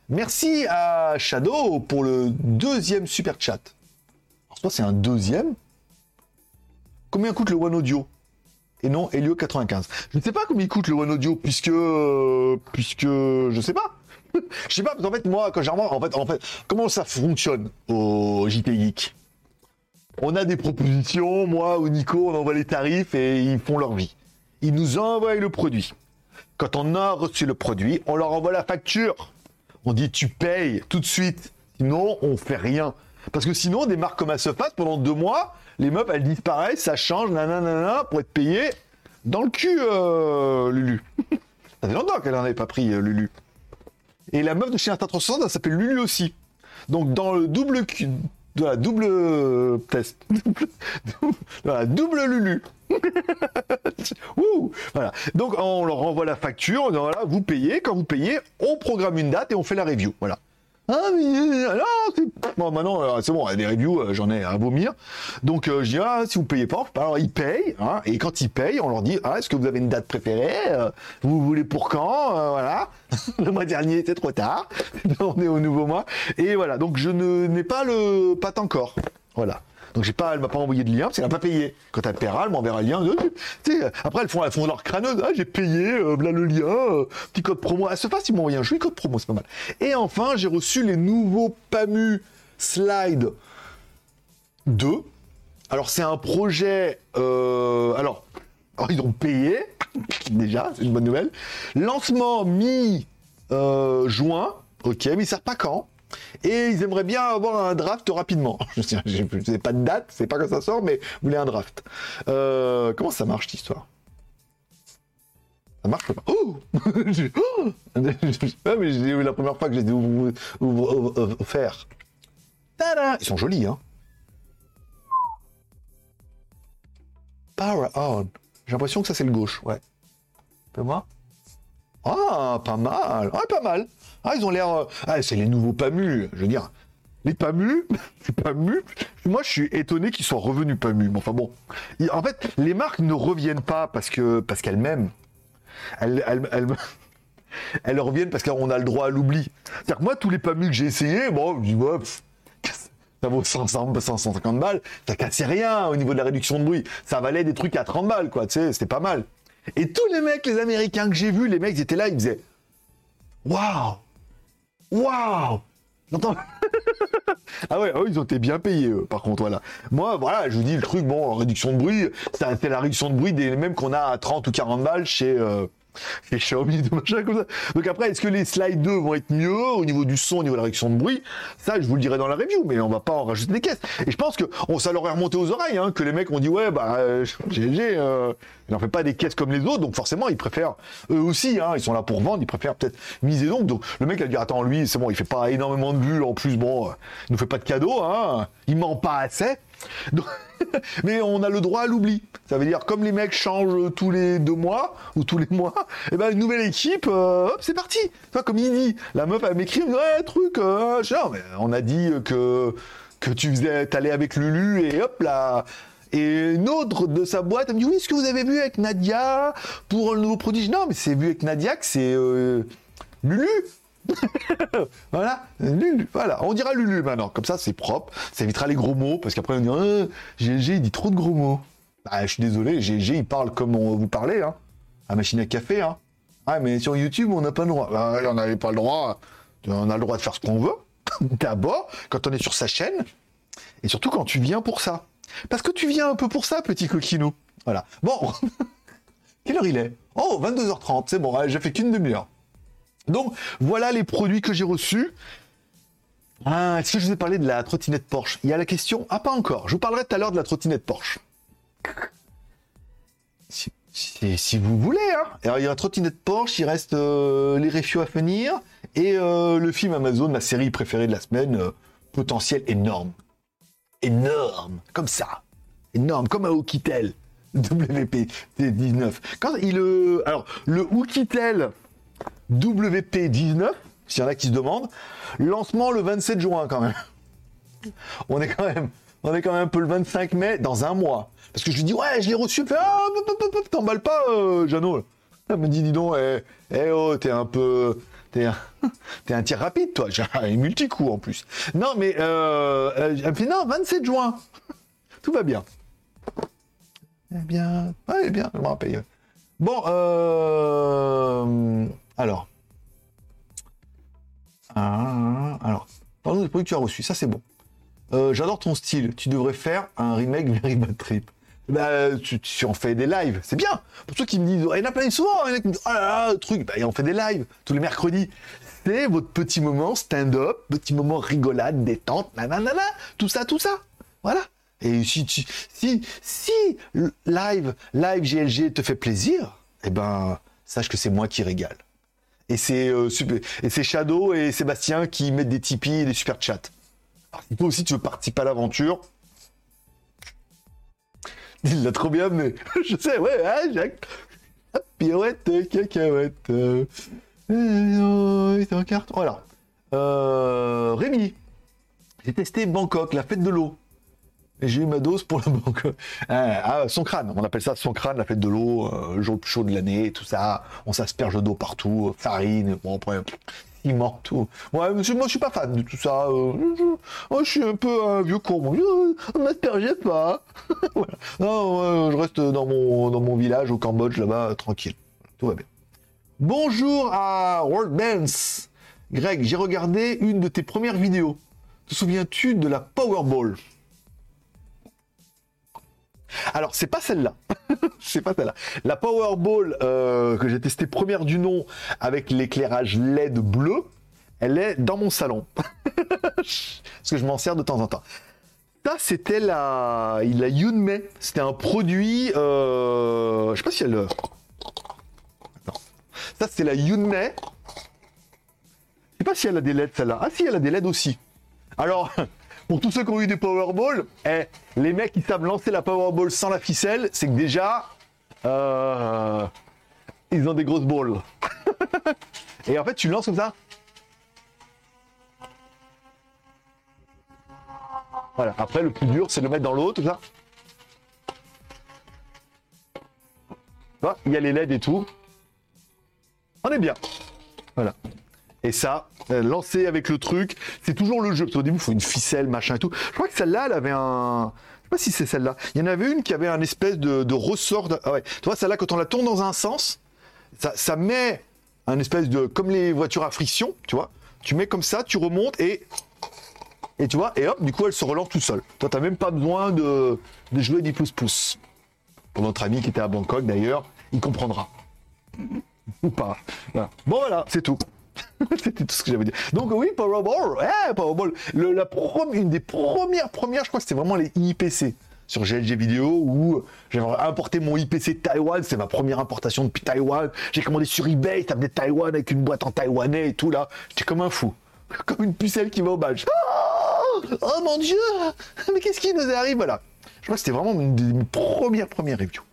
Merci à Shadow pour le deuxième super chat. Alors, c'est un deuxième Combien coûte le One Audio Et non, Helio 95. Je ne sais pas combien coûte le One Audio, puisque... Euh, puisque... Je sais pas. je sais pas, qu'en fait, moi, quand j'arrive, en fait, en fait, comment ça fonctionne au JT Geek? On a des propositions, moi ou Nico, on envoie les tarifs et ils font leur vie. Ils nous envoient le produit. Quand on a reçu le produit, on leur envoie la facture. On dit tu payes tout de suite. Sinon, on fait rien. Parce que sinon, des marques comme Asofas, pendant deux mois, les meufs, elles disparaissent, ça change, nanana, pour être payé dans le cul, euh, Lulu. ça fait longtemps qu'elle n'en avait pas pris, euh, Lulu. Et la meuf de chez Insta 360, elle s'appelle Lulu aussi. Donc, dans le double de la double test. voilà, double Lulu. voilà. Donc on leur envoie la facture, voilà, vous payez, quand vous payez, on programme une date et on fait la review. Voilà. Ah, mais euh, non. Bon, maintenant, euh, c'est bon, des reviews, euh, j'en ai à vomir. Donc, je dis, ah, si vous payez pas, alors ils payent, hein, et quand ils payent, on leur dit, ah, est-ce que vous avez une date préférée Vous voulez pour quand Voilà. le mois dernier, c'est trop tard. on est au nouveau mois. Et voilà, donc je ne n'ai pas le pas encore. Voilà. Donc j'ai pas, elle m'a pas envoyé de lien parce qu'elle n'a pas payé. Quand elle paiera, elle m'enverra le lien. après elles font, elles font leur crâneuse. Ah, j'ai payé, euh, le lien, euh, petit code promo. Elle se passe, ils m'ont envoyé un joli code promo, c'est pas mal. Et enfin, j'ai reçu les nouveaux PAMU Slide 2. Alors c'est un projet. Euh, alors, ils ont payé déjà, c'est une bonne nouvelle. Lancement mi juin. Ok, mais ils savent pas quand. Et ils aimeraient bien avoir un draft rapidement. Je sais pas de date, c'est pas quand ça sort, mais vous voulez un draft. Euh, comment ça marche cette histoire? Ça marche pas? Oh, oh ah, j'ai la première fois que j'ai dû faire. Ils sont jolis, hein Power on. J'ai l'impression que ça c'est le gauche, ouais. Fais moi? Ah, pas mal. Ah, pas mal. Ah, ils ont l'air. Euh, ah, c'est les nouveaux PAMU. Je veux dire, les PAMU, les PAMU. Moi, je suis étonné qu'ils soient revenus PAMU. Enfin bon, en fait, les marques ne reviennent pas parce que parce qu'elles m'aiment. Elles, reviennent parce qu'on a le droit à l'oubli. C'est-à-dire que moi, tous les PAMU que j'ai essayé, bon, je dis, ça vaut 100, 150 balles, ça cassait rien au niveau de la réduction de bruit. Ça valait des trucs à 30 balles, quoi, tu sais, c'était pas mal. Et tous les mecs, les Américains que j'ai vus, les mecs, ils étaient là, ils disaient Waouh Waouh ah ouais, ils ont été bien payés, eux, par contre, voilà. Moi, voilà, je vous dis le truc, bon, réduction de bruit, c'est la réduction de bruit des mêmes qu'on a à 30 ou 40 balles chez, euh, les Xiaomi, de machin comme ça. Donc après, est-ce que les Slide 2 vont être mieux au niveau du son, au niveau de la réduction de bruit? Ça, je vous le dirai dans la review, mais on va pas en rajouter des caisses. Et je pense que ça leur est remonté aux oreilles, hein, que les mecs ont dit ouais, bah GG, euh, euh, il n'en fait pas des caisses comme les autres, donc forcément, ils préfèrent eux aussi, hein, ils sont là pour vendre, ils préfèrent peut-être miser donc. Donc le mec a dit attends, lui, c'est bon, il fait pas énormément de vues, en plus, bon, euh, il nous fait pas de cadeaux, hein, il ment pas assez. mais on a le droit à l'oubli. Ça veut dire, comme les mecs changent tous les deux mois ou tous les mois, et eh ben une nouvelle équipe, euh, hop, c'est parti. Comme il dit, la meuf elle m'écrit, ouais, truc, euh, on a dit que que tu faisais, t'allais avec Lulu et hop là. Et une autre de sa boîte, elle me dit oui, ce que vous avez vu avec Nadia pour le nouveau produit Non, mais c'est vu avec Nadia que c'est euh, Lulu. voilà, Lulu, voilà, on dira Lulu maintenant, comme ça c'est propre, ça évitera les gros mots, parce qu'après on dira GG il dit trop de gros mots. Bah, je suis désolé, GG il parle comme on vous parlez, hein, à machine à café, hein. Ah, mais sur YouTube on n'a pas le droit. Bah, on n'avait pas le droit, on a le droit de faire ce qu'on veut, d'abord, quand on est sur sa chaîne, et surtout quand tu viens pour ça. Parce que tu viens un peu pour ça, petit coquinou. Voilà. Bon, quelle heure il est? Oh, 22h30, c'est bon, j'ai fait qu'une demi-heure. Donc voilà les produits que j'ai reçus. Ah, est-ce que je vous ai parlé de la trottinette Porsche? Il y a la question. Ah, pas encore. Je vous parlerai tout à l'heure de la trottinette Porsche. Si, vous voulez, hein. Alors, il y a la trottinette Porsche, il reste euh, les reviews à venir et euh, le film Amazon, ma série préférée de la semaine, euh, potentiel énorme. Énorme, comme ça. Énorme, comme un Oukitel WP19. Quand il. alors, le Oukitel WP19, s'il y en a qui se demandent. Lancement le 27 juin quand même. On est quand même, on est quand même un peu le 25 mai dans un mois. Parce que je lui dis ouais, je l'ai reçu. Ah, t'emballes pas, euh, Jeannot. Elle me dit dis donc, eh, eh oh, t'es un peu, t'es un, un tir rapide toi. J'ai un multi-coup en plus. Non mais euh, elle me non, 27 juin. Tout va bien. Eh bien, eh bien. Bon, euh, alors. Ah, alors, parlons des produits que tu as reçus. Ça, c'est bon. Euh, j'adore ton style. Tu devrais faire un remake Very Bad Trip. Bah, tu, en fais des lives. C'est bien. Pour ceux qui me disent, oh, il y en a plein souvent. Il y en a qui me disent, oh là truc. Bah, on fait des lives tous les mercredis. C'est votre petit moment stand-up, petit moment rigolade, détente, nanana, tout ça, tout ça. Voilà. Et si, si, si live, live GLG te fait plaisir, eh ben, sache que c'est moi qui régale. Et c'est euh, et c'est Shadow et Sébastien qui mettent des Tipeee et des super chats. Alors, toi aussi tu veux participer à l'aventure, il l'a trop bien mais Je sais, ouais, hein, Jacques? Pirouette, cacahuète. Euh, euh, c'est un carton. Voilà. Euh, Rémi, j'ai testé Bangkok, la fête de l'eau j'ai eu ma dose pour le banque. Ah, ah, son crâne, on appelle ça son crâne, la fête de l'eau, euh, le jour le plus chaud de l'année, tout ça. On s'asperge d'eau partout, farine, bon après, ciment, tout. Ouais, moi je suis pas fan de tout ça. Euh, je, suis un peu un vieux con. Je m'aspergeait pas. Non, je reste dans mon, dans mon village au Cambodge là-bas, tranquille. Tout va bien. Bonjour à World Bands. Greg, j'ai regardé une de tes premières vidéos. Te souviens-tu de la Powerball? Alors, c'est pas celle-là. c'est pas celle-là. La Powerball euh, que j'ai testée première du nom avec l'éclairage LED bleu, elle est dans mon salon. Parce que je m'en sers de temps en temps. Ça, c'était la, la Yunmei. C'était un produit. Euh... Je sais pas si elle. Attends. Ça, c'est la Yunmei. Je sais pas si elle a des LED, celle-là. Ah, si, elle a des LED aussi. Alors, pour tous ceux qui ont eu des Powerball, eh, les mecs qui savent lancer la Powerball sans la ficelle, c'est que déjà, euh, ils ont des grosses balles. Et en fait, tu lances comme ça. Voilà. Après, le plus dur, c'est de le mettre dans l'eau, tout ça. il y a les LED et tout. On est bien. Voilà. Et ça, euh, lancer avec le truc, c'est toujours le jeu. Parce qu'au début, il faut une ficelle, machin et tout. Je crois que celle-là, elle avait un. Je sais pas si c'est celle-là. Il y en avait une qui avait un espèce de, ressort. Ah ouais. Tu vois, celle-là, quand on la tourne dans un sens, ça, ça met un espèce de. Comme les voitures à friction, tu vois. Tu mets comme ça, tu remontes et. Et tu vois, et hop, du coup, elle se relance tout seule. Toi, t'as même pas besoin de, de jouer des pouces-pouces. Pour notre ami qui était à Bangkok, d'ailleurs, il comprendra. Ou pas. Bon, voilà, c'est tout. C'était tout ce que j'avais dit. Donc oui, Powerball, eh, Powerball. La une des premières, premières, je crois que c'était vraiment les IPC sur GLG vidéo où j'avais importé mon IPC de Taïwan, c'est ma première importation depuis Taïwan. J'ai commandé sur eBay, ça venait de Taïwan avec une boîte en taïwanais et tout là. J'étais comme un fou. Comme une pucelle qui va au badge. Oh, oh mon dieu Mais qu'est-ce qui nous arrive Voilà. Je crois que c'était vraiment une des premières, premières reviews.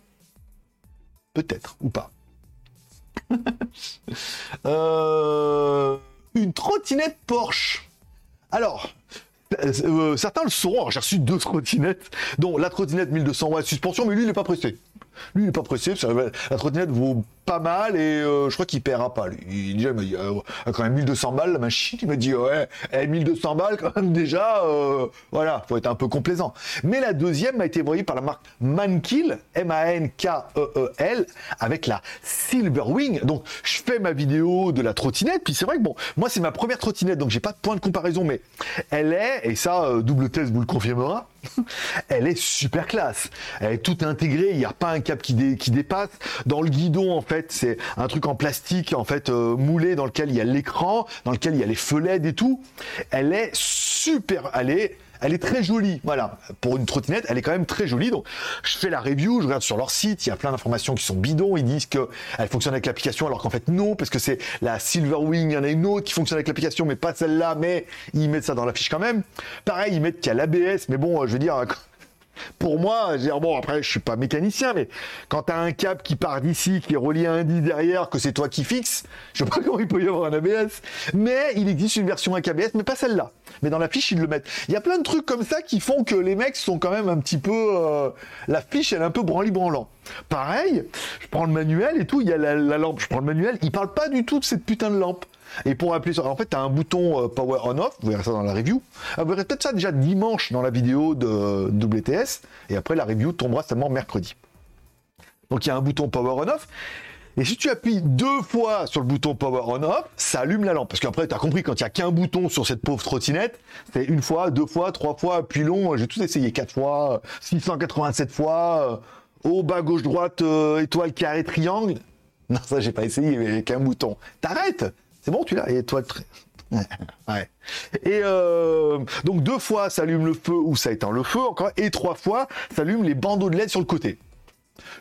Peut-être, ou pas. Euh, une trottinette Porsche. Alors, euh, euh, certains le sauront. J'ai reçu deux trottinettes, dont la trottinette 1200 watts suspension, mais lui, il n'est pas pressé. Lui, il n'est pas pressé. La trottinette vaut pas mal et euh, je crois qu'il paiera pas. Lui. Il, déjà, il dit, euh, quand même 1200 balles la machine. Il m'a dit, ouais, 1200 eh, balles quand même déjà, euh, voilà, faut être un peu complaisant. Mais la deuxième a été envoyée par la marque Mankill, M-A-N-K-E-E-L, avec la Silverwing. Donc, je fais ma vidéo de la trottinette, puis c'est vrai que bon, moi c'est ma première trottinette, donc j'ai pas de point de comparaison, mais elle est, et ça, double test vous le confirmera, elle est super classe. Elle est toute intégrée, il n'y a pas un cap qui dépasse. Dans le guidon, en fait, c'est un truc en plastique en fait euh, moulé dans lequel il y a l'écran, dans lequel il y a les feux et tout. Elle est super, elle est elle est très jolie, voilà. Pour une trottinette, elle est quand même très jolie. Donc, je fais la review, je regarde sur leur site, il y a plein d'informations qui sont bidons. Ils disent que elle fonctionne avec l'application, alors qu'en fait non, parce que c'est la Silverwing. Il y en a une autre qui fonctionne avec l'application, mais pas celle-là. Mais ils mettent ça dans la fiche quand même. Pareil, ils mettent qu'il y a l'ABS, mais bon, je veux dire, pour moi, dire, bon, après, je suis pas mécanicien, mais quand tu as un câble qui part d'ici, qui est relié à un disque derrière, que c'est toi qui fixes, je sais pas comment il peut y avoir un ABS. Mais il existe une version avec ABS, mais pas celle-là. Mais dans la fiche, ils le mettent. Il y a plein de trucs comme ça qui font que les mecs sont quand même un petit peu, euh, la fiche, elle est un peu branli-branlant. Pareil, je prends le manuel et tout, il y a la, la lampe, je prends le manuel, il parle pas du tout de cette putain de lampe. Et pour appeler ça, en fait, tu as un bouton euh, Power On-Off, vous verrez ça dans la review. Ah, vous verrez peut-être ça déjà dimanche dans la vidéo de WTS, et après la review tombera seulement mercredi. Donc il y a un bouton Power On-Off. Et si tu appuies deux fois sur le bouton Power On-Off, ça allume la lampe. Parce qu'après, tu as compris, quand il n'y a qu'un bouton sur cette pauvre trottinette, c'est une fois, deux fois, trois fois, puis long. J'ai tout essayé, quatre fois, 687 fois, euh, haut, bas, gauche, droite, euh, étoile, carré, triangle. Non, ça, j'ai pas essayé, mais qu'un bouton. T'arrêtes c'est bon, tu l'as Et toi, ouais. Et euh, donc deux fois, ça allume le feu ou ça éteint le feu encore, et trois fois, ça allume les bandeaux de LED sur le côté.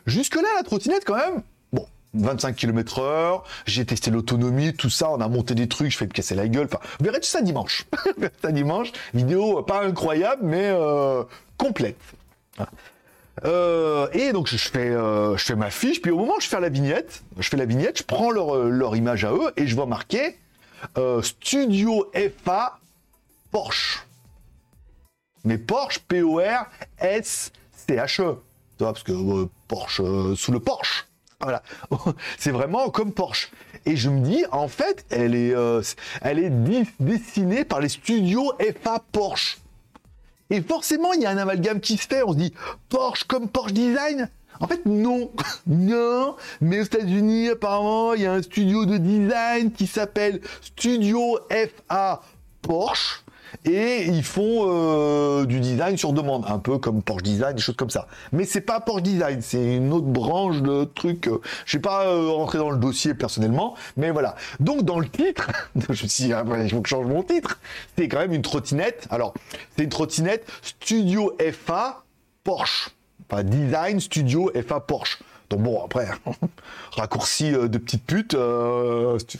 Jusque là, la trottinette quand même. Bon, 25 km heure, j'ai testé l'autonomie, tout ça, on a monté des trucs, je fais me casser la gueule. Enfin, vous verrez tout ça dimanche. ça dimanche. Vidéo pas incroyable, mais euh, complète. Euh, et donc je fais, euh, je fais ma fiche, puis au moment où je fais la vignette, je fais la vignette, je prends leur, euh, leur image à eux et je vois marquer Studio FA Porsche. Mais Porsche, P-O-R-S-C-H-E. Tu vois, parce que Porsche, sous le Porsche. Voilà. C'est vraiment comme Porsche. Et je me dis, en fait, elle est, elle est dessinée par les studios FA Porsche. Et forcément, il y a un amalgame qui se fait. On se dit Porsche comme Porsche Design? En fait, non, non. Mais aux États-Unis, apparemment, il y a un studio de design qui s'appelle Studio FA Porsche et ils font euh, du design sur demande, un peu comme Porsche Design, des choses comme ça. Mais c'est pas Porsche Design, c'est une autre branche de trucs. Euh, je ne vais pas euh, rentrer dans le dossier personnellement, mais voilà. Donc dans le titre, je me suis dit, ah, il faut que je change mon titre. C'est quand même une trottinette. Alors, c'est une trottinette Studio FA Porsche. Pas Design Studio FA Porsche. Donc bon, après, raccourci de petite pute,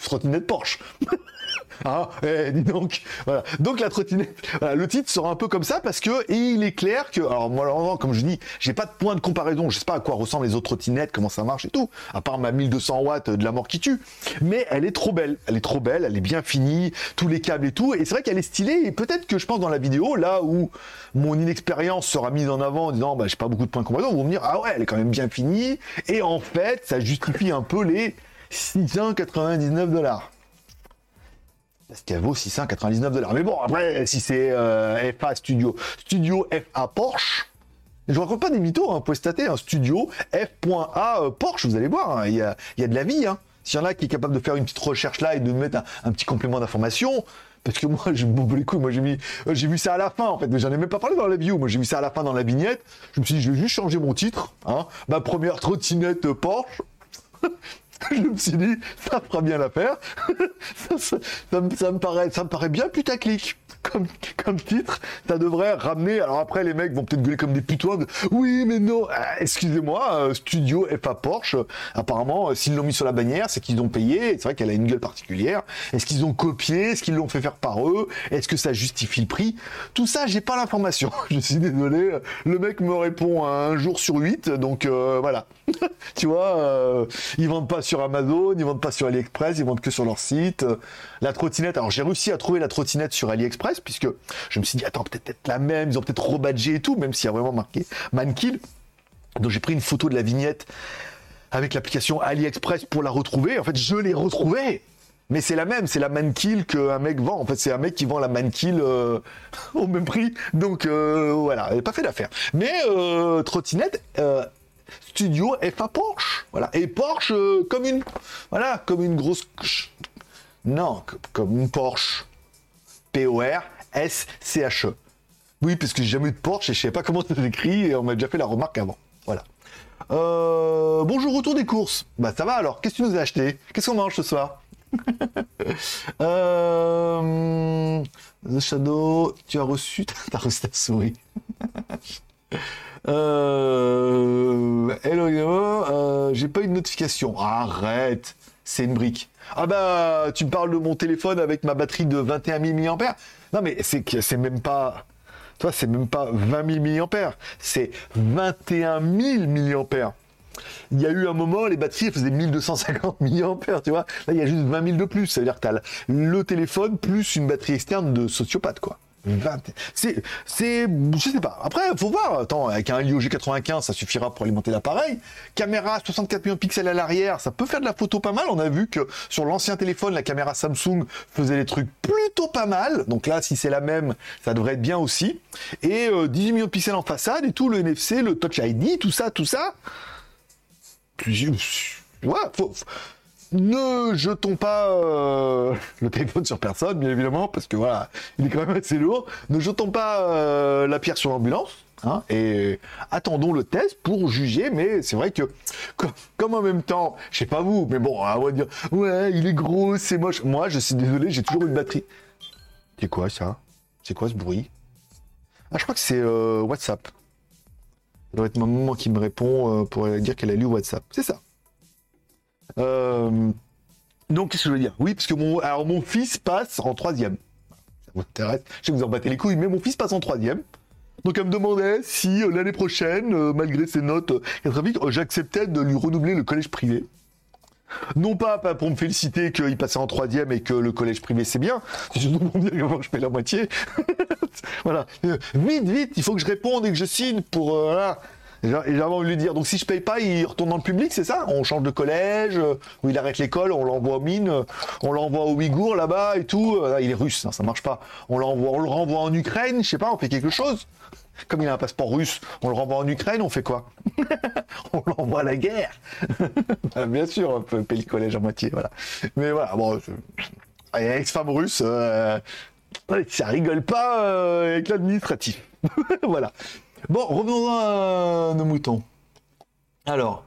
trottinette Porsche. Ah, eh, dis donc. Voilà. Donc la trottinette, le titre sera un peu comme ça parce que et il est clair que, alors moi, comme je dis, j'ai pas de point de comparaison. Je sais pas à quoi ressemblent les autres trottinettes, comment ça marche et tout, à part ma 1200 watts de la mort qui tue. Mais elle est trop belle. Elle est trop belle. Elle est bien finie, tous les câbles et tout. Et c'est vrai qu'elle est stylée. Et peut-être que je pense dans la vidéo, là où mon inexpérience sera mise en avant en disant, bah, j'ai pas beaucoup de points de comparaison, vous me dire, ah ouais, elle est quand même bien finie. Et en fait, ça justifie un peu les 699 dollars. Parce qu'elle vaut 699 dollars. Mais bon, après, si c'est euh, FA Studio, Studio FA Porsche, je vous raconte pas des mythos, hein, vous pouvez stater, un studio F.A euh, Porsche, vous allez voir, hein, il y, a, y, a, de la vie. Hein. S'il y en a qui est capable de faire une petite recherche là et de mettre un, petit complément d'information, parce que moi, je les couilles, moi j'ai euh, j'ai vu ça à la fin en fait, mais j'en ai même pas parlé dans la view, moi j'ai mis ça à la fin dans la vignette, je me suis dit, je vais juste changer mon titre, hein, ma première trottinette Porsche, je me suis dit, ça fera bien l'affaire. ça, me paraît, ça me paraît bien putaclic comme, titre. Ça devrait ramener. Alors après, les mecs vont peut-être gueuler comme des putois. Oui, mais non. Ah, excusez-moi, euh, Studio FA Porsche. Apparemment, euh, s'ils l'ont mis sur la bannière, c'est qu'ils ont payé. C'est vrai qu'elle a une gueule particulière. Est-ce qu'ils ont copié? Est-ce qu'ils l'ont fait faire par eux? Est-ce que ça justifie le prix? Tout ça, j'ai pas l'information. je suis désolé. Le mec me répond un jour sur huit. Donc euh, voilà. tu vois, euh, ils vendent pas sur Amazon, ils vendent pas sur AliExpress, ils vendent que sur leur site. La trottinette, alors j'ai réussi à trouver la trottinette sur AliExpress puisque je me suis dit attends peut-être la même, ils ont peut-être rebadgé et tout, même s'il y a vraiment marqué Mankill. Donc j'ai pris une photo de la vignette avec l'application AliExpress pour la retrouver. En fait, je l'ai retrouvée. Mais c'est la même, c'est la mankill qu'un mec vend. En fait, c'est un mec qui vend la mankill euh, au même prix. Donc euh, voilà, elle n'a pas fait d'affaire. Mais euh, trottinette, euh, studio FA Porsche. Voilà. Et Porsche euh, comme une. Voilà, comme une grosse. Non, comme une Porsche. P-O-R-S-C-H-E. Oui, parce que j'ai jamais eu de Porsche et je sais pas comment ça s'écrit et on m'a déjà fait la remarque avant. Voilà. Euh, bonjour, retour des courses. Bah ça va alors, qu'est-ce que tu nous as acheté? Qu'est-ce qu'on mange ce soir? Euh, The Shadow, tu as reçu, t'as reçu ta souris. euh, hello, euh, j'ai pas eu de notification. Arrête, c'est une brique. Ah bah, tu me parles de mon téléphone avec ma batterie de 21 000 mAh. Non mais c'est que c'est même pas, toi c'est même pas 20 000 mAh, c'est 21 000 mAh il y a eu un moment, les batteries faisaient 1250 mAh, tu vois. Là, il y a juste 20 000 de plus. Ça veut dire que tu as le téléphone plus une batterie externe de sociopathe, quoi. C'est, je sais pas. Après, faut voir. Attends, avec un Helio G95, ça suffira pour alimenter l'appareil. Caméra 64 millions de pixels à l'arrière, ça peut faire de la photo pas mal. On a vu que sur l'ancien téléphone, la caméra Samsung faisait des trucs plutôt pas mal. Donc là, si c'est la même, ça devrait être bien aussi. Et euh, 18 millions de pixels en façade et tout, le NFC, le Touch ID, tout ça, tout ça. Ouais, faut, ne jetons pas euh, le téléphone sur personne, bien évidemment, parce que voilà, il est quand même assez lourd. Ne jetons pas euh, la pierre sur l'ambulance. Hein, et attendons le test pour juger, mais c'est vrai que comme, en même temps, je sais pas vous, mais bon, on va dire ouais, il est gros, c'est moche. Moi, je suis désolé, j'ai toujours une batterie. C'est quoi ça? C'est quoi ce bruit? Ah, je crois que c'est euh, WhatsApp. Ça doit être ma maman qui me répond euh, pour dire qu'elle a lu WhatsApp. C'est ça. Euh, donc, qu'est-ce que je veux dire? Oui, parce que mon, alors mon fils passe en troisième. Ça vous intéresse? Je sais que vous en battez les couilles, mais mon fils passe en troisième. Donc, elle me demandait si euh, l'année prochaine, euh, malgré ses notes catastrophiques, j'acceptais de lui renouveler le collège privé. Non pas, pas pour me féliciter qu'il passait en troisième et que le collège privé c'est bien, me que je fais la moitié. voilà. Vite, vite, il faut que je réponde et que je signe pour. J'avais envie de lui dire, donc si je paye pas, il retourne dans le public, c'est ça? On change de collège, ou il arrête l'école, on l'envoie aux mines, on l'envoie aux Ouïghours là-bas et tout. Là, il est russe, ça, ça marche pas. On l'envoie, on le renvoie en Ukraine, je sais pas, on fait quelque chose. Comme il a un passeport russe, on le renvoie en Ukraine, on fait quoi? On l'envoie à la guerre. Bien sûr, on peut payer le collège à moitié, voilà. Mais voilà, bon, ex-femme russe, euh, ça rigole pas euh, avec l'administratif. voilà. Bon, revenons à nos moutons. Alors,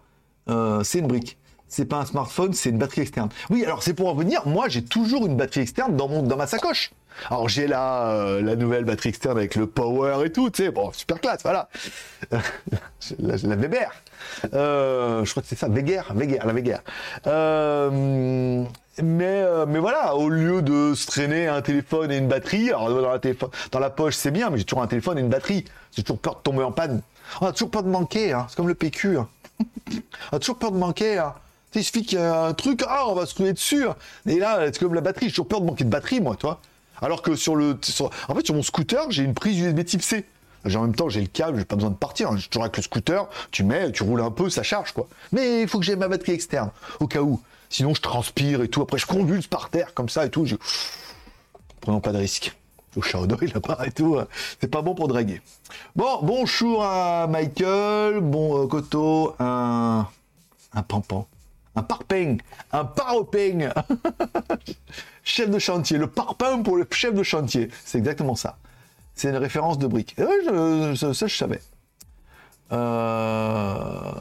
euh, c'est une brique. C'est pas un smartphone, c'est une batterie externe. Oui, alors c'est pour en venir. Moi, j'ai toujours une batterie externe dans mon ma sacoche. Alors j'ai la euh, la nouvelle batterie externe avec le power et tout, tu sais, bon, super classe, voilà. la, la Weber. Euh, je crois que c'est ça, Weger, Weger, la Weger. Euh, mais, voilà, au lieu de se traîner un téléphone et une batterie, alors dans la, poche c'est bien, mais j'ai toujours un téléphone et une batterie. J'ai toujours peur de tomber en panne. On a toujours peur de manquer, hein. c'est comme le PQ. Hein. on a toujours peur de manquer. Hein. Il suffit qu'il y a un truc, ah, on va se trouver dessus. Et là, c'est comme la batterie, j'ai toujours peur de manquer de batterie, moi, toi. Alors que sur le. En fait, sur mon scooter, j'ai une prise USB type C. En même temps, j'ai le câble, j'ai pas besoin de partir. J'ai toujours avec le scooter, tu mets, tu roules un peu, ça charge, quoi. Mais il faut que j'ai ma batterie externe, au cas où. Sinon, je transpire et tout. Après, je convulse par terre, comme ça et tout. Prenons pas de risques. Au Shadow, il a pas et tout. euh, C'est pas bon pour draguer. Bon, bonjour à Michael. Bon, euh, Koto, un. Un pampan. Un parpaing. Un paroping. chef de chantier. Le parpaing pour le chef de chantier. C'est exactement ça. C'est une référence de brique. Ça, je savais. Euh,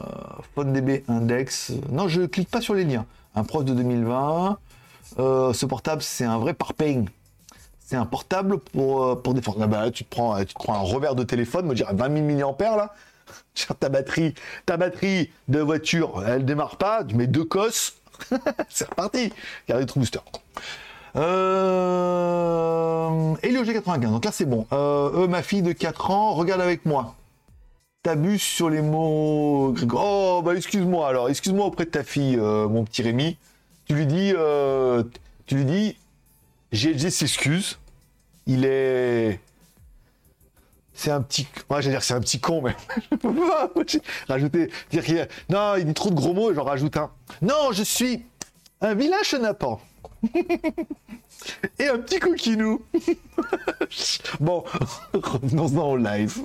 PhoneDB Index. Non, je clique pas sur les liens. Un prof de 2020. Euh, ce portable, c'est un vrai parpaing. C'est un portable pour, euh, pour défendre. Ah bah, tu, te prends, tu te prends un revers de téléphone, me dire 20 000 mAh là. Ta batterie, ta batterie de voiture, elle démarre pas, tu mets deux cosses, c'est reparti. Regardez True Booster. Euh... Helio G95, donc là c'est bon. Euh, ma fille de 4 ans, regarde avec moi. T'abuses sur les mots. Grégoire. Oh, bah excuse-moi alors, excuse-moi auprès de ta fille, euh, mon petit Rémi. Tu lui dis, euh, tu lui dis, GLG s'excuse. Il est. C'est un petit. Moi, j'allais dire c'est un petit con, mais. je peux pas rajouter. Dire qu'il a- Non, il dit trop de gros mots j'en rajoute un. Non, je suis un vilain chenapan. et un petit coquinou. bon, revenons-en au live.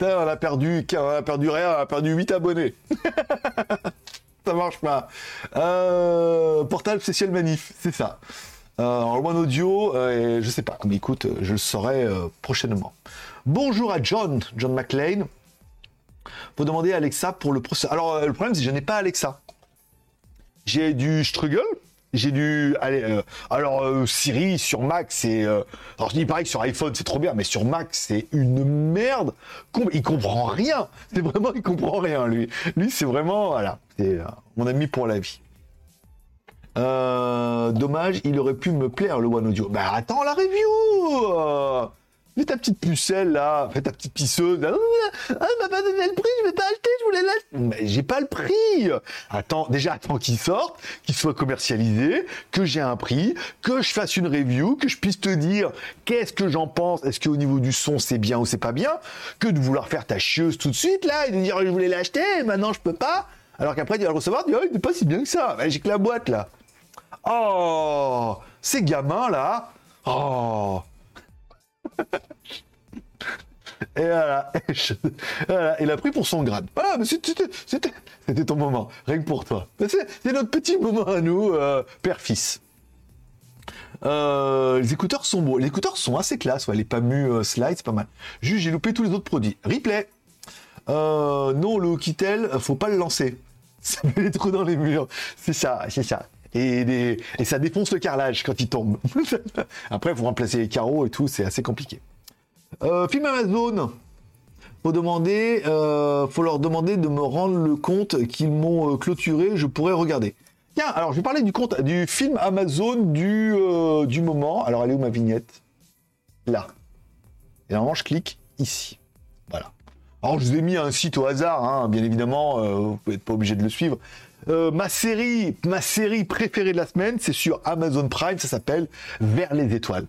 On a perdu, on a perdu rien, on a perdu 8 abonnés. ça marche pas. Euh, portable spécial manif, c'est ça. Euh, en One Audio, euh, je sais pas, mais écoute, je le saurai euh, prochainement. Bonjour à John, John McLean. Faut demander à Alexa pour le processeur. Alors, euh, le problème, c'est que je n'ai pas Alexa. J'ai du Struggle, j'ai du. allez, euh, alors, euh, Siri sur Mac, c'est. euh, alors, je dis pareil que sur iPhone, c'est trop bien, mais sur Mac, c'est une merde. Il comprend rien. C'est vraiment, il comprend rien, lui. Lui, c'est vraiment. Voilà. C'est mon ami pour la vie. Dommage, il aurait pu me plaire le One Audio. Bah attends la review Fais ta petite pucelle là, ta petite pisseuse. là. Ah, elle m'a pas donné le prix, je vais pas acheter, je voulais l'acheter. Mais j'ai pas le prix. Attends, déjà attends qu'il sorte, qu'il soit commercialisé, que j'ai un prix, que je fasse une review, que je puisse te dire qu'est-ce que j'en pense, est-ce qu'au niveau du son c'est bien ou c'est pas bien, que de vouloir faire ta chieuse tout de suite là et de dire je voulais l'acheter, maintenant je peux pas. Alors qu'après tu vas le recevoir, tu dis oh, il n'est pas si bien que ça. Bah, j'ai que la boîte là. Oh, ces gamins là. Oh. Et voilà. Voilà. Il a pris pour son grade. C'était, ton moment. Rien que pour toi. C'est, notre petit moment à nous, euh, père-fils. Euh, les écouteurs sont beaux. Les écouteurs sont assez classe. Ouais, les PAMU euh, slide, c'est pas mal. Juste, j'ai loupé tous les autres produits. Replay. Euh, non, le Hokitel, faut pas le lancer. Ça met les trous dans les murs. C'est ça, c'est ça. Et, des- et ça défonce le carrelage quand il tombe. Après, faut remplacer les carreaux et tout, c'est assez compliqué. Euh, film Amazon. Faut demander, euh, faut leur demander de me rendre le compte qu'ils m'ont euh, clôturé. Je pourrais regarder. Tiens, alors je vais parler du compte du film Amazon du euh, du moment. Alors elle est où ma vignette? Là. Et normalement, je clique ici. Voilà. Alors je vous ai mis un site au hasard, hein, bien évidemment. vous n'êtes pas obligé de le suivre. Euh, ma série, préférée de la semaine, c'est sur Amazon Prime. Ça s'appelle Vers les étoiles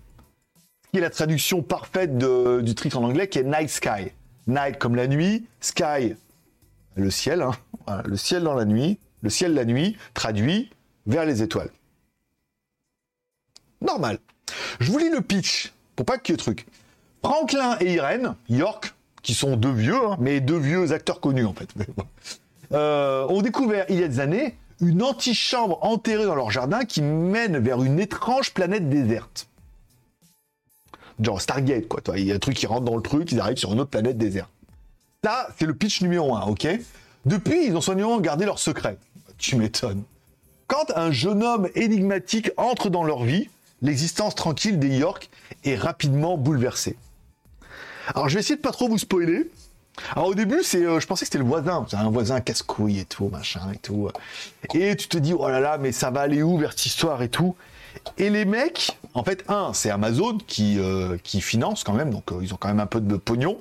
qui est la traduction parfaite du titre en anglais, qui est Night Sky. Night comme la nuit, Sky, le ciel, hein. Le ciel dans la nuit, le ciel la nuit, traduit vers les étoiles. Normal. Je vous lis le pitch, pour pas qu'il y ait truc. Franklin et Irène, York, qui sont deux vieux, hein, mais deux vieux acteurs connus en fait, euh, ont découvert il y a des années une antichambre enterrée dans leur jardin qui mène vers une étrange planète déserte genre Stargate, quoi. Il y a un truc qui rentre dans le truc, ils arrivent sur une autre planète déserte. Ça, c'est le pitch numéro un, ok? Depuis, ils ont soigneusement gardé leur secret. Tu m'étonnes. Quand un jeune homme énigmatique entre dans leur vie, l'existence tranquille des York est rapidement bouleversée. Alors, je vais essayer de pas trop vous spoiler. Alors, au début, c'est, euh, je pensais que c'était le voisin. C'est un voisin casse-couille et tout, machin et tout. Et tu te dis, oh là là, mais ça va aller où vers cette histoire et tout? Et les mecs, en fait, un, c'est Amazon qui, euh, finance quand même, donc euh, ils ont quand même un peu de pognon.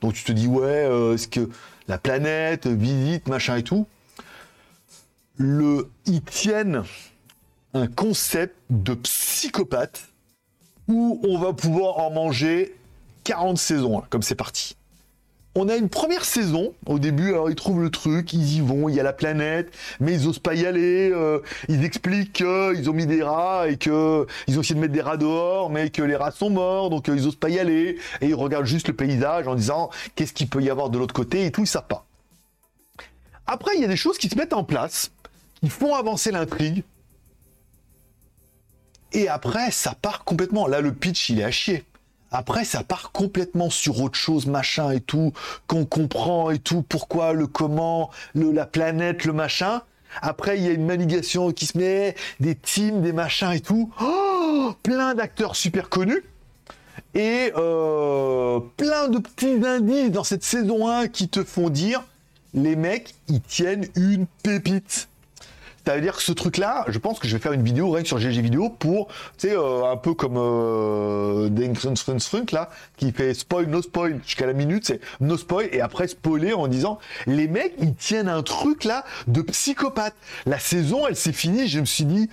Donc tu te dis, ouais, est-ce que la planète visite, machin et tout? Le, Ils tiennent un concept de psychopathe où on va pouvoir en manger 40 saisons, comme c'est parti. On a une première saison. Au début, alors ils trouvent le truc, ils y vont, il y a la planète, mais ils osent pas y aller. euh, ils expliquent qu'ils ont mis des rats et que ils ont essayé de mettre des rats dehors, mais que les rats sont morts, donc euh, ils osent pas y aller. Et ils regardent juste le paysage en disant qu'est-ce qu'il peut y avoir de l'autre côté et tout, ils savent pas. Après, il y a des choses qui se mettent en place, qui font avancer l'intrigue. Et après, ça part complètement. Là, le pitch, il est à chier. Après, ça part complètement sur autre chose, machin et tout, qu'on comprend et tout, pourquoi, le comment, la planète, le machin. Après, il y a une manigation qui se met, des teams, des machins et tout. Oh, plein d'acteurs super connus. Et euh, plein de petits indices dans cette saison 1 qui te font dire, les mecs, ils tiennent une pépite. Ça veut dire que ce truc-là, je pense que je vais faire une vidéo rien que sur GG vidéo pour, tu sais, euh, un peu comme euh, Frunk là, qui fait spoil, no spoil jusqu'à la minute, c'est no spoil et après spoiler en disant les mecs ils tiennent un truc là de psychopathe. La saison elle s'est finie, je me suis dit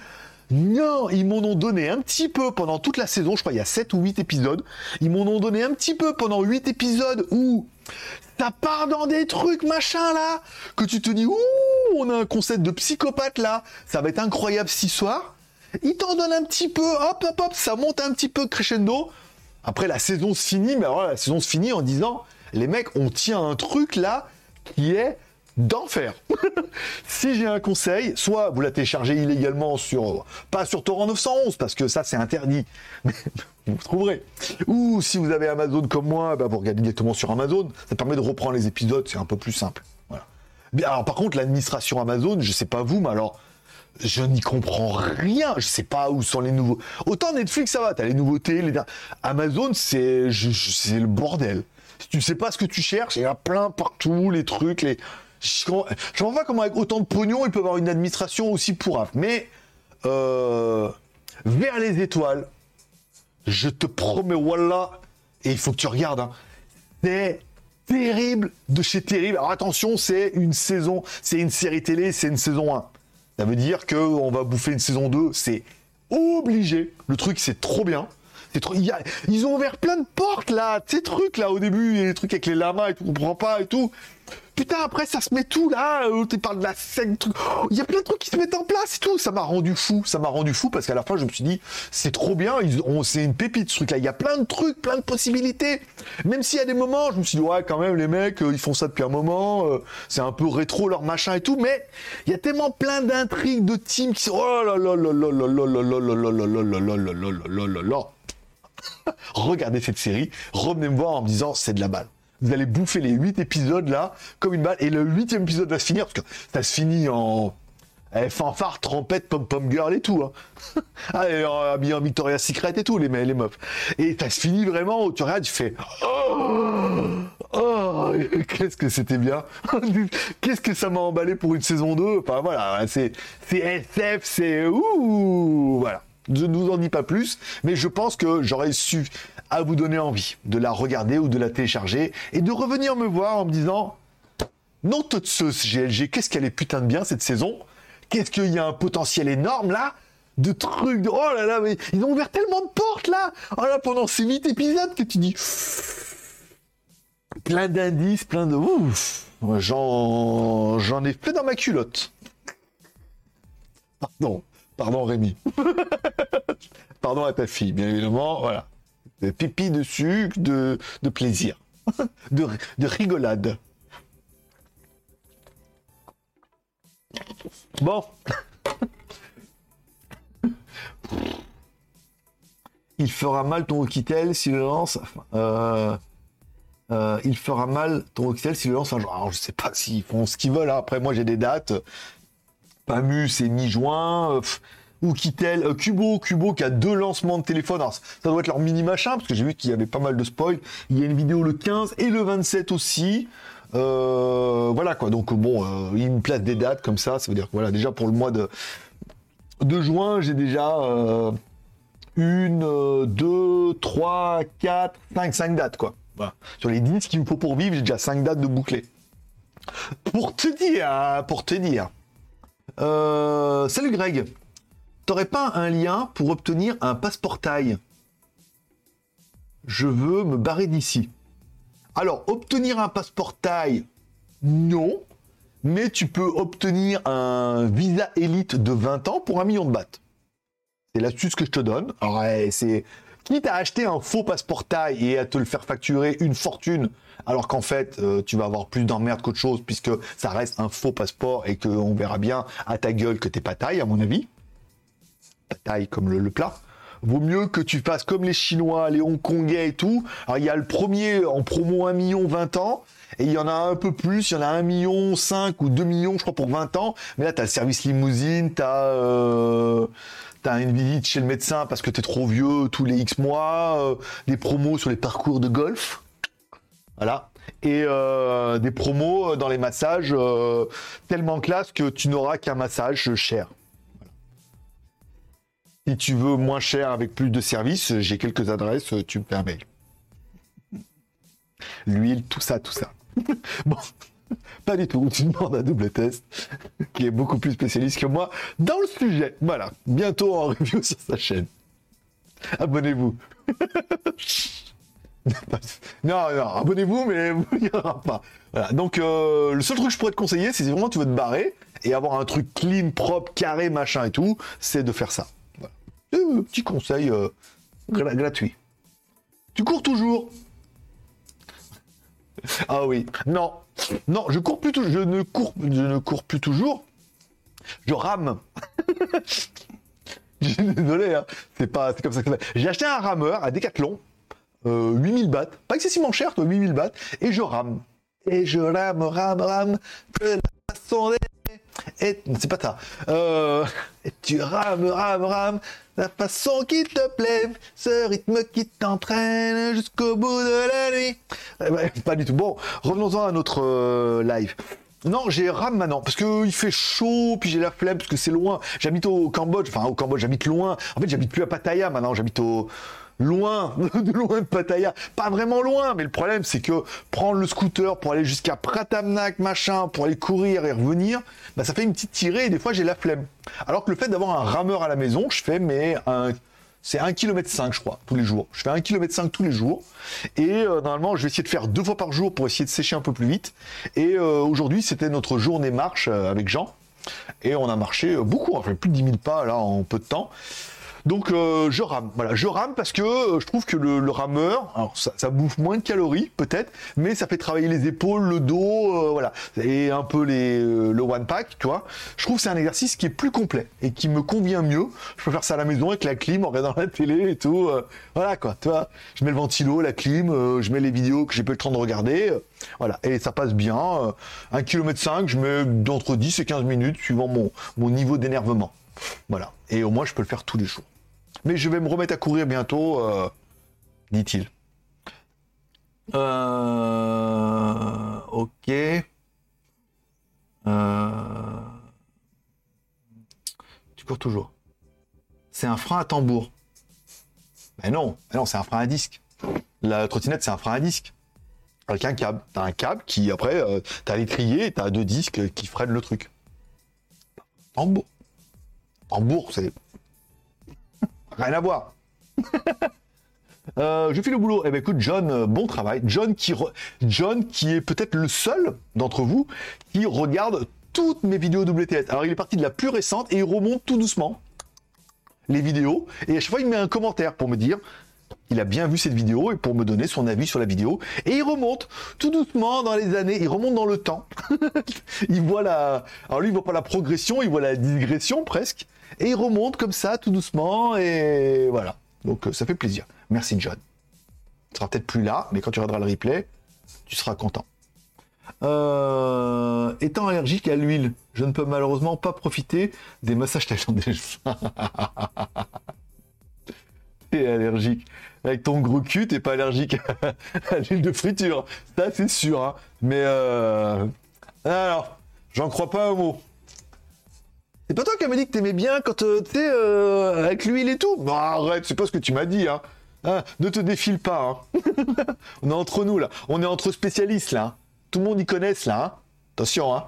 non, ils m'en ont donné un petit peu pendant toute la saison, je crois il y a 7 ou 8 épisodes. Ils m'en ont donné un petit peu pendant 8 épisodes où ça part dans des trucs machin là, que tu te dis ouh, on a un concept de psychopathe là, ça va être incroyable ce soir. Ils t'en donnent un petit peu, hop hop hop, ça monte un petit peu crescendo. Après la saison se finit, mais alors la saison se finit en disant les mecs, on tient un truc là qui est d'enfer. si j'ai un conseil, soit vous la téléchargez illégalement sur, pas sur Torrent 911 parce que ça c'est interdit, mais vous trouverez. Ou si vous avez Amazon comme moi, bah, vous regardez directement sur Amazon. Ça permet de reprendre les épisodes, c'est un peu plus simple. Bien, alors par contre, l'administration Amazon, je sais pas vous, mais alors je n'y comprends rien. Je sais pas où sont les nouveaux. Autant Netflix, ça va, t'as les nouveautés. Les... Amazon, c'est le bordel. Si tu sais pas ce que tu cherches, il y a plein partout, les trucs, les. Je comprends pas comment avec autant de pognon, il peut avoir une administration aussi pourrave. Mais euh, vers les étoiles, je te promets, voilà, et il faut que tu regardes, hein, c'est terrible de chez terrible. Alors attention, c'est une saison, c'est une série télé, c'est une saison 1. Ça veut dire que on va bouffer une saison 2, c'est obligé. Le truc, c'est trop bien. Trop... Ils ont ouvert plein de portes là, ces trucs là au début, les trucs avec les lamas et tout, on comprend pas et tout. Putain, après ça se met tout là, euh, tu parles de la scène. Oh, Il y a plein de trucs qui se mettent en place et tout. Ça m'a rendu fou, ça m'a rendu fou parce qu'à la fin je me suis dit, c'est trop bien, c'est une pépite ce truc là. Il y a plein de trucs, plein de possibilités. Même s'il y a des moments, je me suis dit, ouais, quand même, les mecs, euh, ils font ça depuis un moment, euh, c'est un peu rétro leur machin et tout, mais il y a tellement plein d'intrigues, de teams qui sont, oh là là là là là là là là là là là là là là là là là regardez cette série, revenez me voir en me disant c'est de la balle. Vous allez bouffer les 8 épisodes là comme une balle et le huitième épisode va se finir parce que ça se finit en eh, fanfare, trompette, pom pom girl et tout. Hein. ah, et, euh, habillé en Victoria's Secret et tout les, me- les meufs. Et ça se finit vraiment où tu regardes, tu fais oh, oh qu'est-ce que c'était bien. qu'est-ce que ça m'a emballé pour une saison 2. Enfin voilà, c'est c'est SF, c'est ouh voilà. Je ne vous en dis pas plus, mais je pense que j'aurais su à vous donner envie de la regarder ou de la télécharger et de revenir me voir en me disant non, ce GLG, qu'est-ce qu'elle est putain de bien cette saison? Qu'est-ce qu'il y a un potentiel énorme là? De trucs, de... oh là là, mais ils ont ouvert tellement de portes là! Oh là, pendant ces 8 épisodes que tu dis plein d'indices, plein de ouf! J'en ai fait dans ma culotte. Pardon, pardon Rémi. Pardon à ta fille, bien évidemment, voilà. Pipi de, de plaisir, de, de rigolade. Bon. Il fera mal ton Oukitel s'il le lance. Euh, euh, il fera mal ton Oukitel s'il le lance un jour. Alors, je sais pas s'ils font ce qu'ils veulent. hein. Après, moi, j'ai des dates. Pamu, c'est mi-juin. Euh, pff, Oukitel, euh, Kubo, Kubo qui a deux lancements de téléphone. Ça doit être leur mini machin parce que j'ai vu qu'il y avait pas mal de spoil. Il y a une vidéo le 15 et le 27 aussi. Euh, voilà quoi. Donc bon, euh, il me place des dates comme ça. Ça veut dire voilà, déjà pour le mois de juin, j'ai déjà une, deux, trois, quatre, cinq, cinq dates quoi. Sur les 10 qu'il me faut pour vivre, j'ai déjà cinq dates de bouclées. Pour te dire, pour te dire. Euh, salut Greg. T'aurais pas un lien pour obtenir un passeport taille? Je veux me barrer d'ici. Alors, obtenir un passeport taille, non. Mais tu peux obtenir un visa élite de 20 ans pour un million de bahts. C'est l'astuce que je te donne. Ouais, c'est quitte à acheter un faux passeport taille et à te le faire facturer une fortune, alors qu'en fait, euh, tu vas avoir plus d'emmerde qu'autre chose, puisque ça reste un faux passeport et qu'on verra bien à ta gueule que t'es pas taille, à mon avis. Pas taille comme le, plat. Vaut mieux que tu fasses comme les Chinois, les Hongkongais et tout. Alors, il y a le premier en promo 1 million 20 ans. Et il y en a un peu plus, il y en a 1 million 5 ou 2 millions, je crois, pour 20 ans. Mais là, tu as le service limousine, euh, t'as une visite chez le médecin parce que tu es trop vieux tous les X mois, euh, des promos sur les parcours de golf. Voilà. Et euh, des promos dans les massages euh, tellement classe que tu n'auras qu'un massage cher. Si tu veux moins cher avec plus de services, j'ai quelques adresses, tu me fais un mail. L'huile, tout ça, tout ça. bon, pas du tout. Tu demandes un double test qui est beaucoup plus spécialiste que moi dans le sujet. Voilà, bientôt en review sur sa chaîne. Abonnez-vous. non, non, abonnez-vous, mais il n'y aura pas. Donc, euh, le seul truc que je pourrais te conseiller, c'est si vraiment tu veux te barrer et avoir un truc clean, propre, carré, machin et tout, c'est de faire ça. Euh, petit conseil euh, gra- gratuit. Tu cours toujours ah oui, non, non, je cours plus toujours, je ne cours, je ne cours plus toujours, je rame. Désolé, hein. c'est pas, comme ça que ça. J'ai acheté un rameur à Decathlon, euh, 8000 bahts, pas excessivement cher, toi, 8000 bahts, et je rame. Et je rame, rame, rame, de la façon. Et c'est pas ça. Euh, tu rames, rames, rames, la façon qui te plaît, ce rythme qui t'entraîne jusqu'au bout de la nuit. Eh ben, pas du tout. Bon, revenons-en à notre euh, live. Non, j'ai rame maintenant parce que il fait chaud, puis j'ai la flemme parce que c'est loin. J'habite au Cambodge, enfin au Cambodge, j'habite loin. En fait, j'habite plus à Pattaya maintenant, j'habite au loin, de loin de Pattaya. Pas vraiment loin, mais le problème c'est que prendre le scooter pour aller jusqu'à Pratamnak, machin, pour aller courir et revenir, bah ça fait une petite tirée et des fois j'ai la flemme. Alors que le fait d'avoir un rameur à la maison, je fais mais un c'est 1 km 5 je crois tous les jours. Je fais 1 km 5 tous les jours et euh, normalement je vais essayer de faire deux fois par jour pour essayer de sécher un peu plus vite. Et euh, aujourd'hui c'était notre journée marche euh, avec Jean et on a marché beaucoup, on a fait plus de 10 000 pas là en peu de temps. Donc euh, je rame, voilà, je rame parce que euh, je trouve que le, le rameur, alors ça, ça bouffe moins de calories peut-être, mais ça fait travailler les épaules, le dos, euh, voilà, et un peu les, euh, le one pack, tu vois. Je trouve que c'est un exercice qui est plus complet et qui me convient mieux. Je peux faire ça à la maison avec la clim, en regardant la télé et tout, euh, voilà quoi, tu vois. Je mets le ventilo, la clim, je mets les vidéos que j'ai pas le temps de regarder, voilà, et ça passe bien. Euh, un kilomètre 5, je mets d'entre 10 et 15 minutes suivant mon, mon niveau d'énervement. Voilà. Et au moins, je peux le faire tous les jours. Mais je vais me remettre à courir bientôt, euh, dit-il. Euh, ok. Euh, tu cours toujours. C'est un frein à tambour. Mais non, non, c'est un frein à disque. La trottinette, c'est un frein à disque. Avec un câble. T'as un câble qui, après, euh, t'as l'étrier et t'as deux disques qui freinent le truc. Tambour. Tambour, c'est Rien à voir. Euh, je file le boulot. Eh ben écoute, John, euh, bon travail. John qui, est peut-être le seul d'entre vous qui regarde toutes mes vidéos WTS. Alors il est parti de la plus récente et il remonte tout doucement les vidéos. Et à chaque fois, il met un commentaire pour me dire qu'il a bien vu cette vidéo et pour me donner son avis sur la vidéo. Et il remonte tout doucement dans les années. Il remonte dans le temps. il voit la. Alors lui, il voit pas la progression, il voit la digression presque. Et il remonte comme ça, tout doucement. Et voilà. Donc euh, ça fait plaisir. Merci John. Tu seras peut-être plus là, mais quand tu regarderas le replay, tu seras content. Euh, étant allergique à l'huile, je ne peux malheureusement pas profiter des massages thaïlandais. T'es allergique. Avec ton gros cul, t'es pas allergique à l'huile de friture. Ça, c'est sûr. hein. Mais euh... alors, j'en crois pas un mot. C'est pas toi qui m'as dit que t'aimais bien quand euh, sais, euh, avec l'huile et tout Bah arrête, c'est pas ce que tu m'as dit, hein. Hein, ne te défile pas, hein. On est entre nous, là. On est entre spécialistes, là. Tout le monde y connaisse, là. hein. Attention, hein.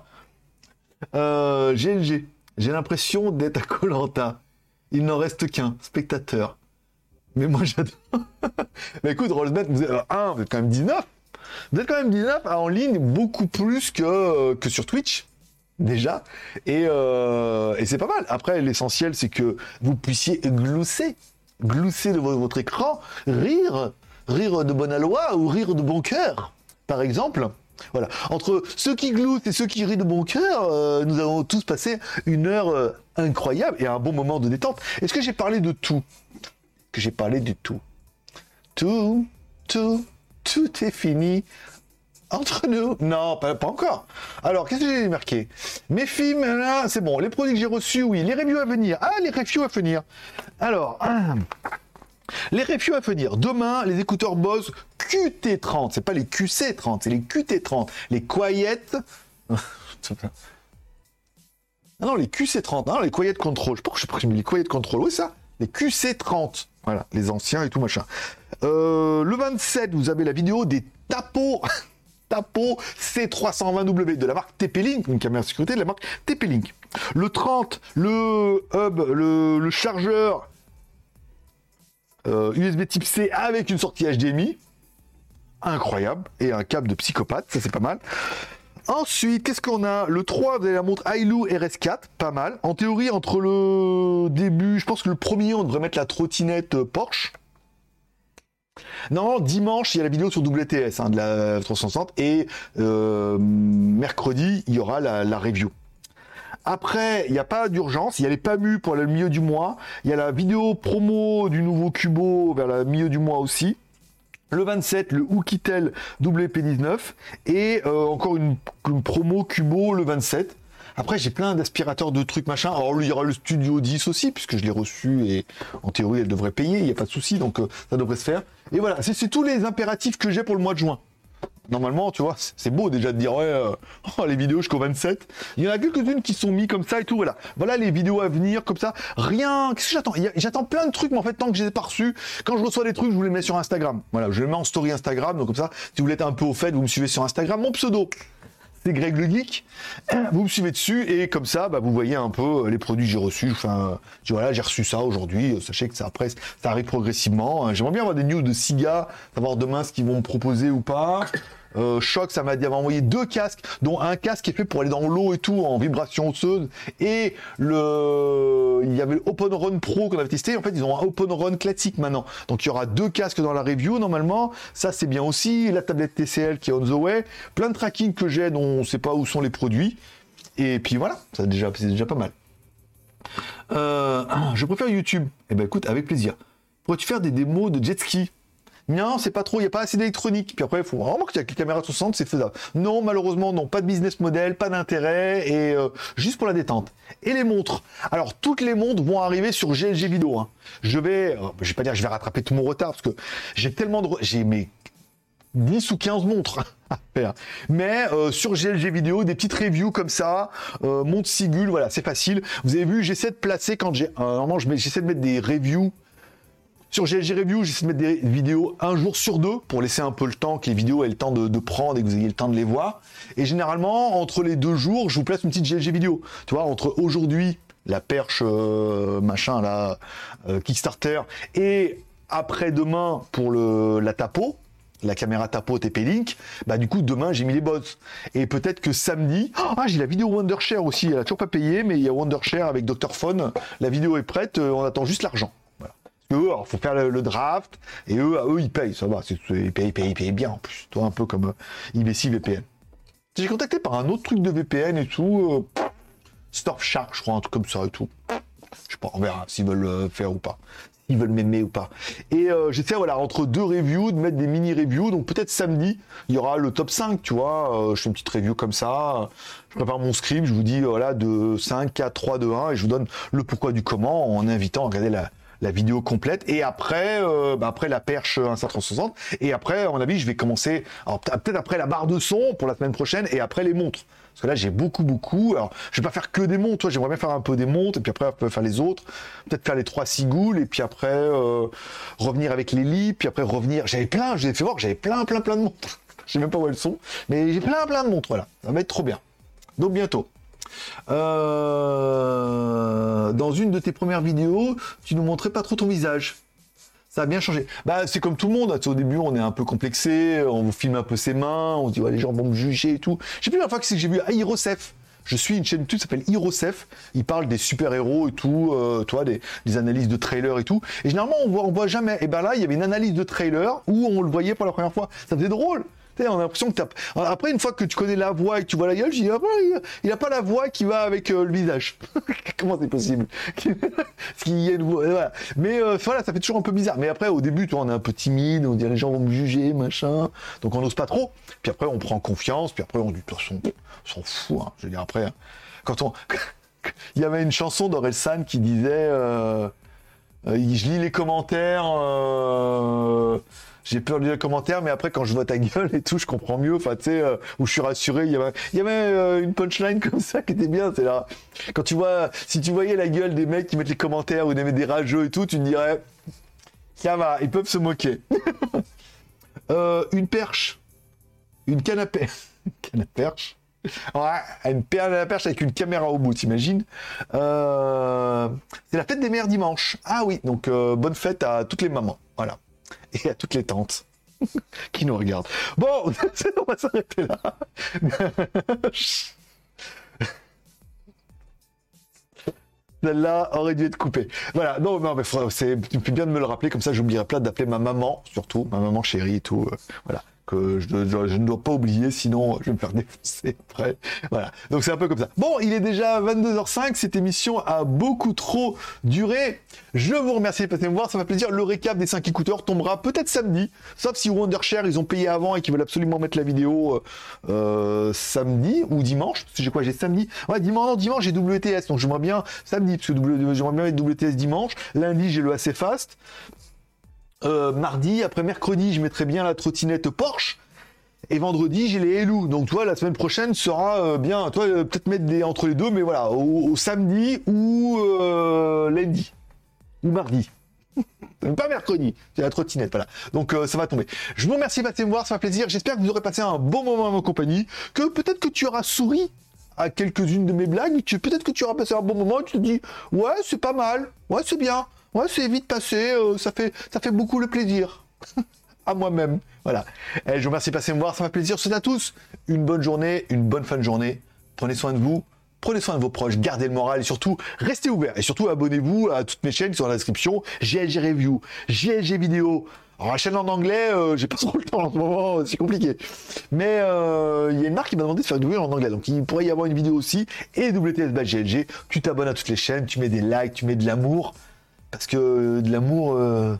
Euh, GLG. J'ai l'impression d'être à Colanta. Il n'en reste qu'un, spectateur. Mais moi, j'adore. Mais écoute, Rollsmet, vous êtes, euh, vous êtes quand même 19. Vous êtes quand même 19 en ligne beaucoup plus que, que sur Twitch déjà. Et, euh, et c'est pas mal. Après, l'essentiel, c'est que vous puissiez glousser, glousser de votre écran, rire, rire de bonne aloi ou rire de bon cœur, par exemple. Voilà. Entre ceux qui gloussent et ceux qui rient de bon cœur, euh, nous avons tous passé une heure euh, incroyable et un bon moment de détente. Est-ce que j'ai parlé de tout? Que j'ai parlé de tout. Tout, tout, tout est fini. Entre nous Non, pas, encore. Alors, qu'est-ce que j'ai marqué? Mes films, c'est bon. Les produits que j'ai reçus, oui. Les reviews à venir. Ah, les reviews à venir. Alors, les reviews à venir. Demain, les écouteurs Bose QT30. C'est pas les QC30, c'est les QT30. Les Quiet... Ah non, les QC30. Non, les Quiet Control. Je sais pas pourquoi je mis les Quiet Control. Oui, ça. Les QC30. Voilà, les anciens et tout machin. Euh, le 27, vous avez la vidéo des tapos Tapo C320W de la marque TP-Link, une caméra de sécurité de la marque TP-Link. Le 30, le hub, le, chargeur USB euh, type C avec une sortie HDMI. Incroyable. Et un câble de psychopathe, ça c'est pas mal. Ensuite, qu'est-ce qu'on a? Le 3, vous avez la montre Ailu RS4, pas mal. En théorie, entre le début, je pense que le premier, on devrait mettre la trottinette Porsche. Non, dimanche, il y a la vidéo sur WTS hein, de la 360 et euh, mercredi, il y aura la, review. Après, il n'y a pas d'urgence, il y a les PAMU pour le milieu du mois, il y a la vidéo promo du nouveau Cubo vers le milieu du mois aussi. Le 27, le Oukitel WP19 et euh, encore une, une promo Cubo le 27. Après, j'ai plein d'aspirateurs de trucs machin. Alors, il y aura le Studio 10 aussi, puisque je l'ai reçu et en théorie, elle devrait payer. Il n'y a pas de souci, donc euh, ça devrait se faire. Et voilà, c'est tous les impératifs que j'ai pour le mois de juin. Normalement, tu vois, c'est beau déjà de dire, ouais, euh, oh, les vidéos jusqu'au 27. Il y en a quelques-unes qui sont mis comme ça et tout, voilà. Voilà les vidéos à venir, comme ça. Rien, qu'est-ce que j'attends? J'attends plein de trucs, mais en fait, tant que je les ai pas reçus, quand je reçois des trucs, je vous les mets sur Instagram. Voilà, je les mets en story Instagram, donc comme ça, si vous voulez être un peu au fait, vous me suivez sur Instagram. Mon pseudo, c'est Greg le Geek. Vous me suivez dessus et comme ça, bah, vous voyez un peu euh, les produits que j'ai reçus. Enfin, voilà, j'ai reçu ça aujourd'hui. Sachez que ça ça arrive progressivement. J'aimerais bien avoir des news de Siga, savoir demain ce qu'ils vont me proposer ou pas. Euh, Choc, ça m'a dit envoyé deux casques, dont un casque qui est fait pour aller dans l'eau et tout en vibration osseuse. Et le, il y avait l'Open Run Pro qu'on avait testé. En fait, ils ont un Open Run classique maintenant. Donc il y aura deux casques dans la review normalement. Ça c'est bien aussi. La tablette TCL qui est on the way. Plein de tracking que j'ai dont on ne sait pas où sont les produits. Et puis voilà, c'est déjà, déjà pas mal. Euh, je préfère YouTube. Eh ben écoute, avec plaisir. Pourrais-tu faire des démos de jet ski? Non, c'est pas trop, il n'y a pas assez d'électronique. Puis après, il faut vraiment qu'il y ait les caméras 60, c'est faisable. Non, malheureusement, non, pas de business model, pas d'intérêt, et euh, juste pour la détente. Et les montres. Alors, toutes les montres vont arriver sur GLG vidéo. Hein. Je vais, euh, je vais pas dire que je vais rattraper tout mon retard, parce que j'ai tellement de... J'ai mes 10 ou 15 montres à faire. Mais euh, sur GLG vidéo, des petites reviews comme ça, euh, montre Sigul, voilà, c'est facile. Vous avez vu, j'essaie de placer quand j'ai... normalement, j'essaie de mettre des reviews sur GLG Review, j'essaie de mettre des vidéos un jour sur deux pour laisser un peu le temps que les vidéos aient le temps de, prendre et que vous ayez le temps de les voir. Et généralement, entre les deux jours, je vous place une petite GLG vidéo. Tu vois, entre aujourd'hui, la perche euh, machin là, euh, Kickstarter, et après-demain pour la tapo, la caméra tapo TP-Link, bah du coup demain j'ai mis les bots. Et peut-être que samedi, ah j'ai la vidéo Wondershare aussi, elle a toujours pas payé, mais il y a Wondershare avec Dr Phone, la vidéo est prête, euh, on attend juste l'argent. Eux, il faut faire le, draft, et eux, eux, ils payent, ça va, ils payent, ils payent, bien en plus. Toi, un peu comme euh, IBC VPN. J'ai contacté par un autre truc de VPN et tout, euh, Shark, je crois, un truc comme ça et tout. Je sais pas, on verra s'ils veulent le faire ou pas. S'ils veulent m'aimer ou pas. Et euh, j'essaie, voilà, entre deux reviews, de mettre des mini-reviews. Donc peut-être samedi, il y aura le top 5, tu vois. Euh, je fais une petite review comme ça. Je prépare mon script, je vous dis, voilà, de 5, 4, 3, 2, 1, et je vous donne le pourquoi du comment en invitant à regarder la, la vidéo complète et après euh, bah après la perche 560 et après à mon avis je vais commencer peut-être après la barre de son pour la semaine prochaine et après les montres. Parce que là j'ai beaucoup beaucoup. Alors je vais pas faire que des montres j'aimerais bien faire un peu des montres et puis après faire les autres. Peut-être faire les trois cigoules et puis après euh, revenir avec les lits puis après revenir. J'avais plein j'ai fait voir j'avais plein plein plein de montres. Je sais même pas où elles sont mais j'ai plein plein de montres voilà. Ça va être trop bien. Donc bientôt euh, dans une de tes premières vidéos, tu nous montrais pas trop ton visage. Ça a bien changé. Bah, c'est comme tout le monde. Au début, on est un peu complexé, on vous filme un peu ses mains, on se dit, ouais, les gens vont me juger et tout. Je sais plus la fois que c'est que j'ai vu Aerosef. Je suis une chaîne YouTube qui s'appelle Hirosef. Il parle des super-héros et tout, euh, toi, des, des, analyses de trailers et tout. Et généralement, on voit, on voit jamais. Et ben là, il y avait une analyse de trailer où on le voyait pour la première fois. Ça faisait drôle on a l'impression que Après, une fois que tu connais la voix et que tu vois la gueule, je dis, ah, il a pas la voix qui va avec euh, le visage. Comment c'est possible? Voix. Mais euh, voilà, ça fait toujours un peu bizarre. Mais après, au début, toi, on est un peu timide, on dit les gens vont me juger, machin. Donc on n'ose pas trop. Puis après, on prend confiance. Puis après, on dit, de toute façon, on s'en fout. Hein. Je veux dire, après, quand on. il y avait une chanson d'Orelsan qui disait. Euh, je lis les commentaires j'ai peur de lire les commentaires, mais après, quand je vois ta gueule et tout, je comprends mieux. Enfin, tu sais, euh, où je suis rassuré. Il y avait, euh, une punchline comme ça qui était bien. C'est là. Quand tu vois, si tu voyais la gueule des mecs qui mettent les commentaires ou des, des rageux et tout, tu te dirais, ça va, ils peuvent se moquer. Euh, une perche, une canne à perche. Ouais, une perche avec une caméra au bout, t'imagines C'est la fête des mères dimanche. Ah oui, donc bonne fête à toutes les mamans. Voilà et à toutes les tantes qui nous regardent. Bon, on va s'arrêter là. Celle-là aurait dû être coupée. Voilà, non, non, mais c'est bien de me le rappeler, comme ça j'oublierai pas d'appeler ma maman, surtout, ma maman chérie et tout. Euh, voilà que je, ne dois pas oublier, sinon je vais me faire défoncer. Voilà. Donc c'est un peu comme ça. Bon, il est déjà 22h05. Cette émission a beaucoup trop duré. Je vous remercie de passer me voir. Ça m'a plaisir. Le récap des 5 écouteurs tombera peut-être samedi. Sauf si Wondershare, ils ont payé avant et qu'ils veulent absolument mettre la vidéo euh, euh samedi ou dimanche. J'ai quoi J'ai samedi? Ouais, dimanche, non, dimanche, j'ai WTS. Donc j'aimerais bien samedi, parce que j'aimerais bien mettre WTS dimanche. Lundi, j'ai le assez fast. Euh, mardi, après mercredi, je mettrai bien la trottinette Porsche. Et vendredi, j'ai les Elou. Donc, toi, la semaine prochaine sera euh, bien. Toi, euh, peut-être mettre des, entre les deux, mais voilà, au, samedi ou lundi. Ou mardi. pas mercredi, c'est la trottinette, voilà. Donc ça va tomber. Je vous remercie de me voir, ça fait plaisir. J'espère que vous aurez passé un bon moment à ma compagnie, que peut-être que tu auras souri à quelques-unes de mes blagues, peut-être que tu auras passé un bon moment et tu te dis, ouais, c'est pas mal, ouais, c'est bien. Ouais, c'est vite passé, euh, ça, fait, ça fait beaucoup le plaisir. à moi-même. Voilà. Eh, je vous remercie de passer me voir, ça fait plaisir. C'est à tous. Une bonne journée, une bonne fin de journée. Prenez soin de vous, prenez soin de vos proches, gardez le moral et surtout, restez ouverts. Et surtout, abonnez-vous à toutes mes chaînes qui sont dans la description. GLG Review, GLG Vidéo. Alors, la chaîne en anglais, euh, j'ai pas trop le temps en ce moment, c'est compliqué. Mais euh, il y a une marque qui m'a demandé de faire une vidéo en anglais. Donc, il pourrait y avoir une vidéo aussi. Et WTS GLG, tu t'abonnes à toutes les chaînes, tu mets des likes, tu mets de l'amour. Parce que de l'amour, euh...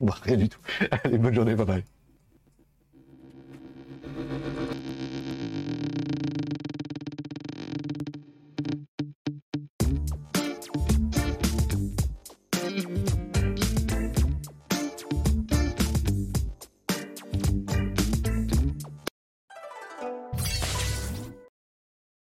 rien du tout. Allez, bonne journée, bye bye.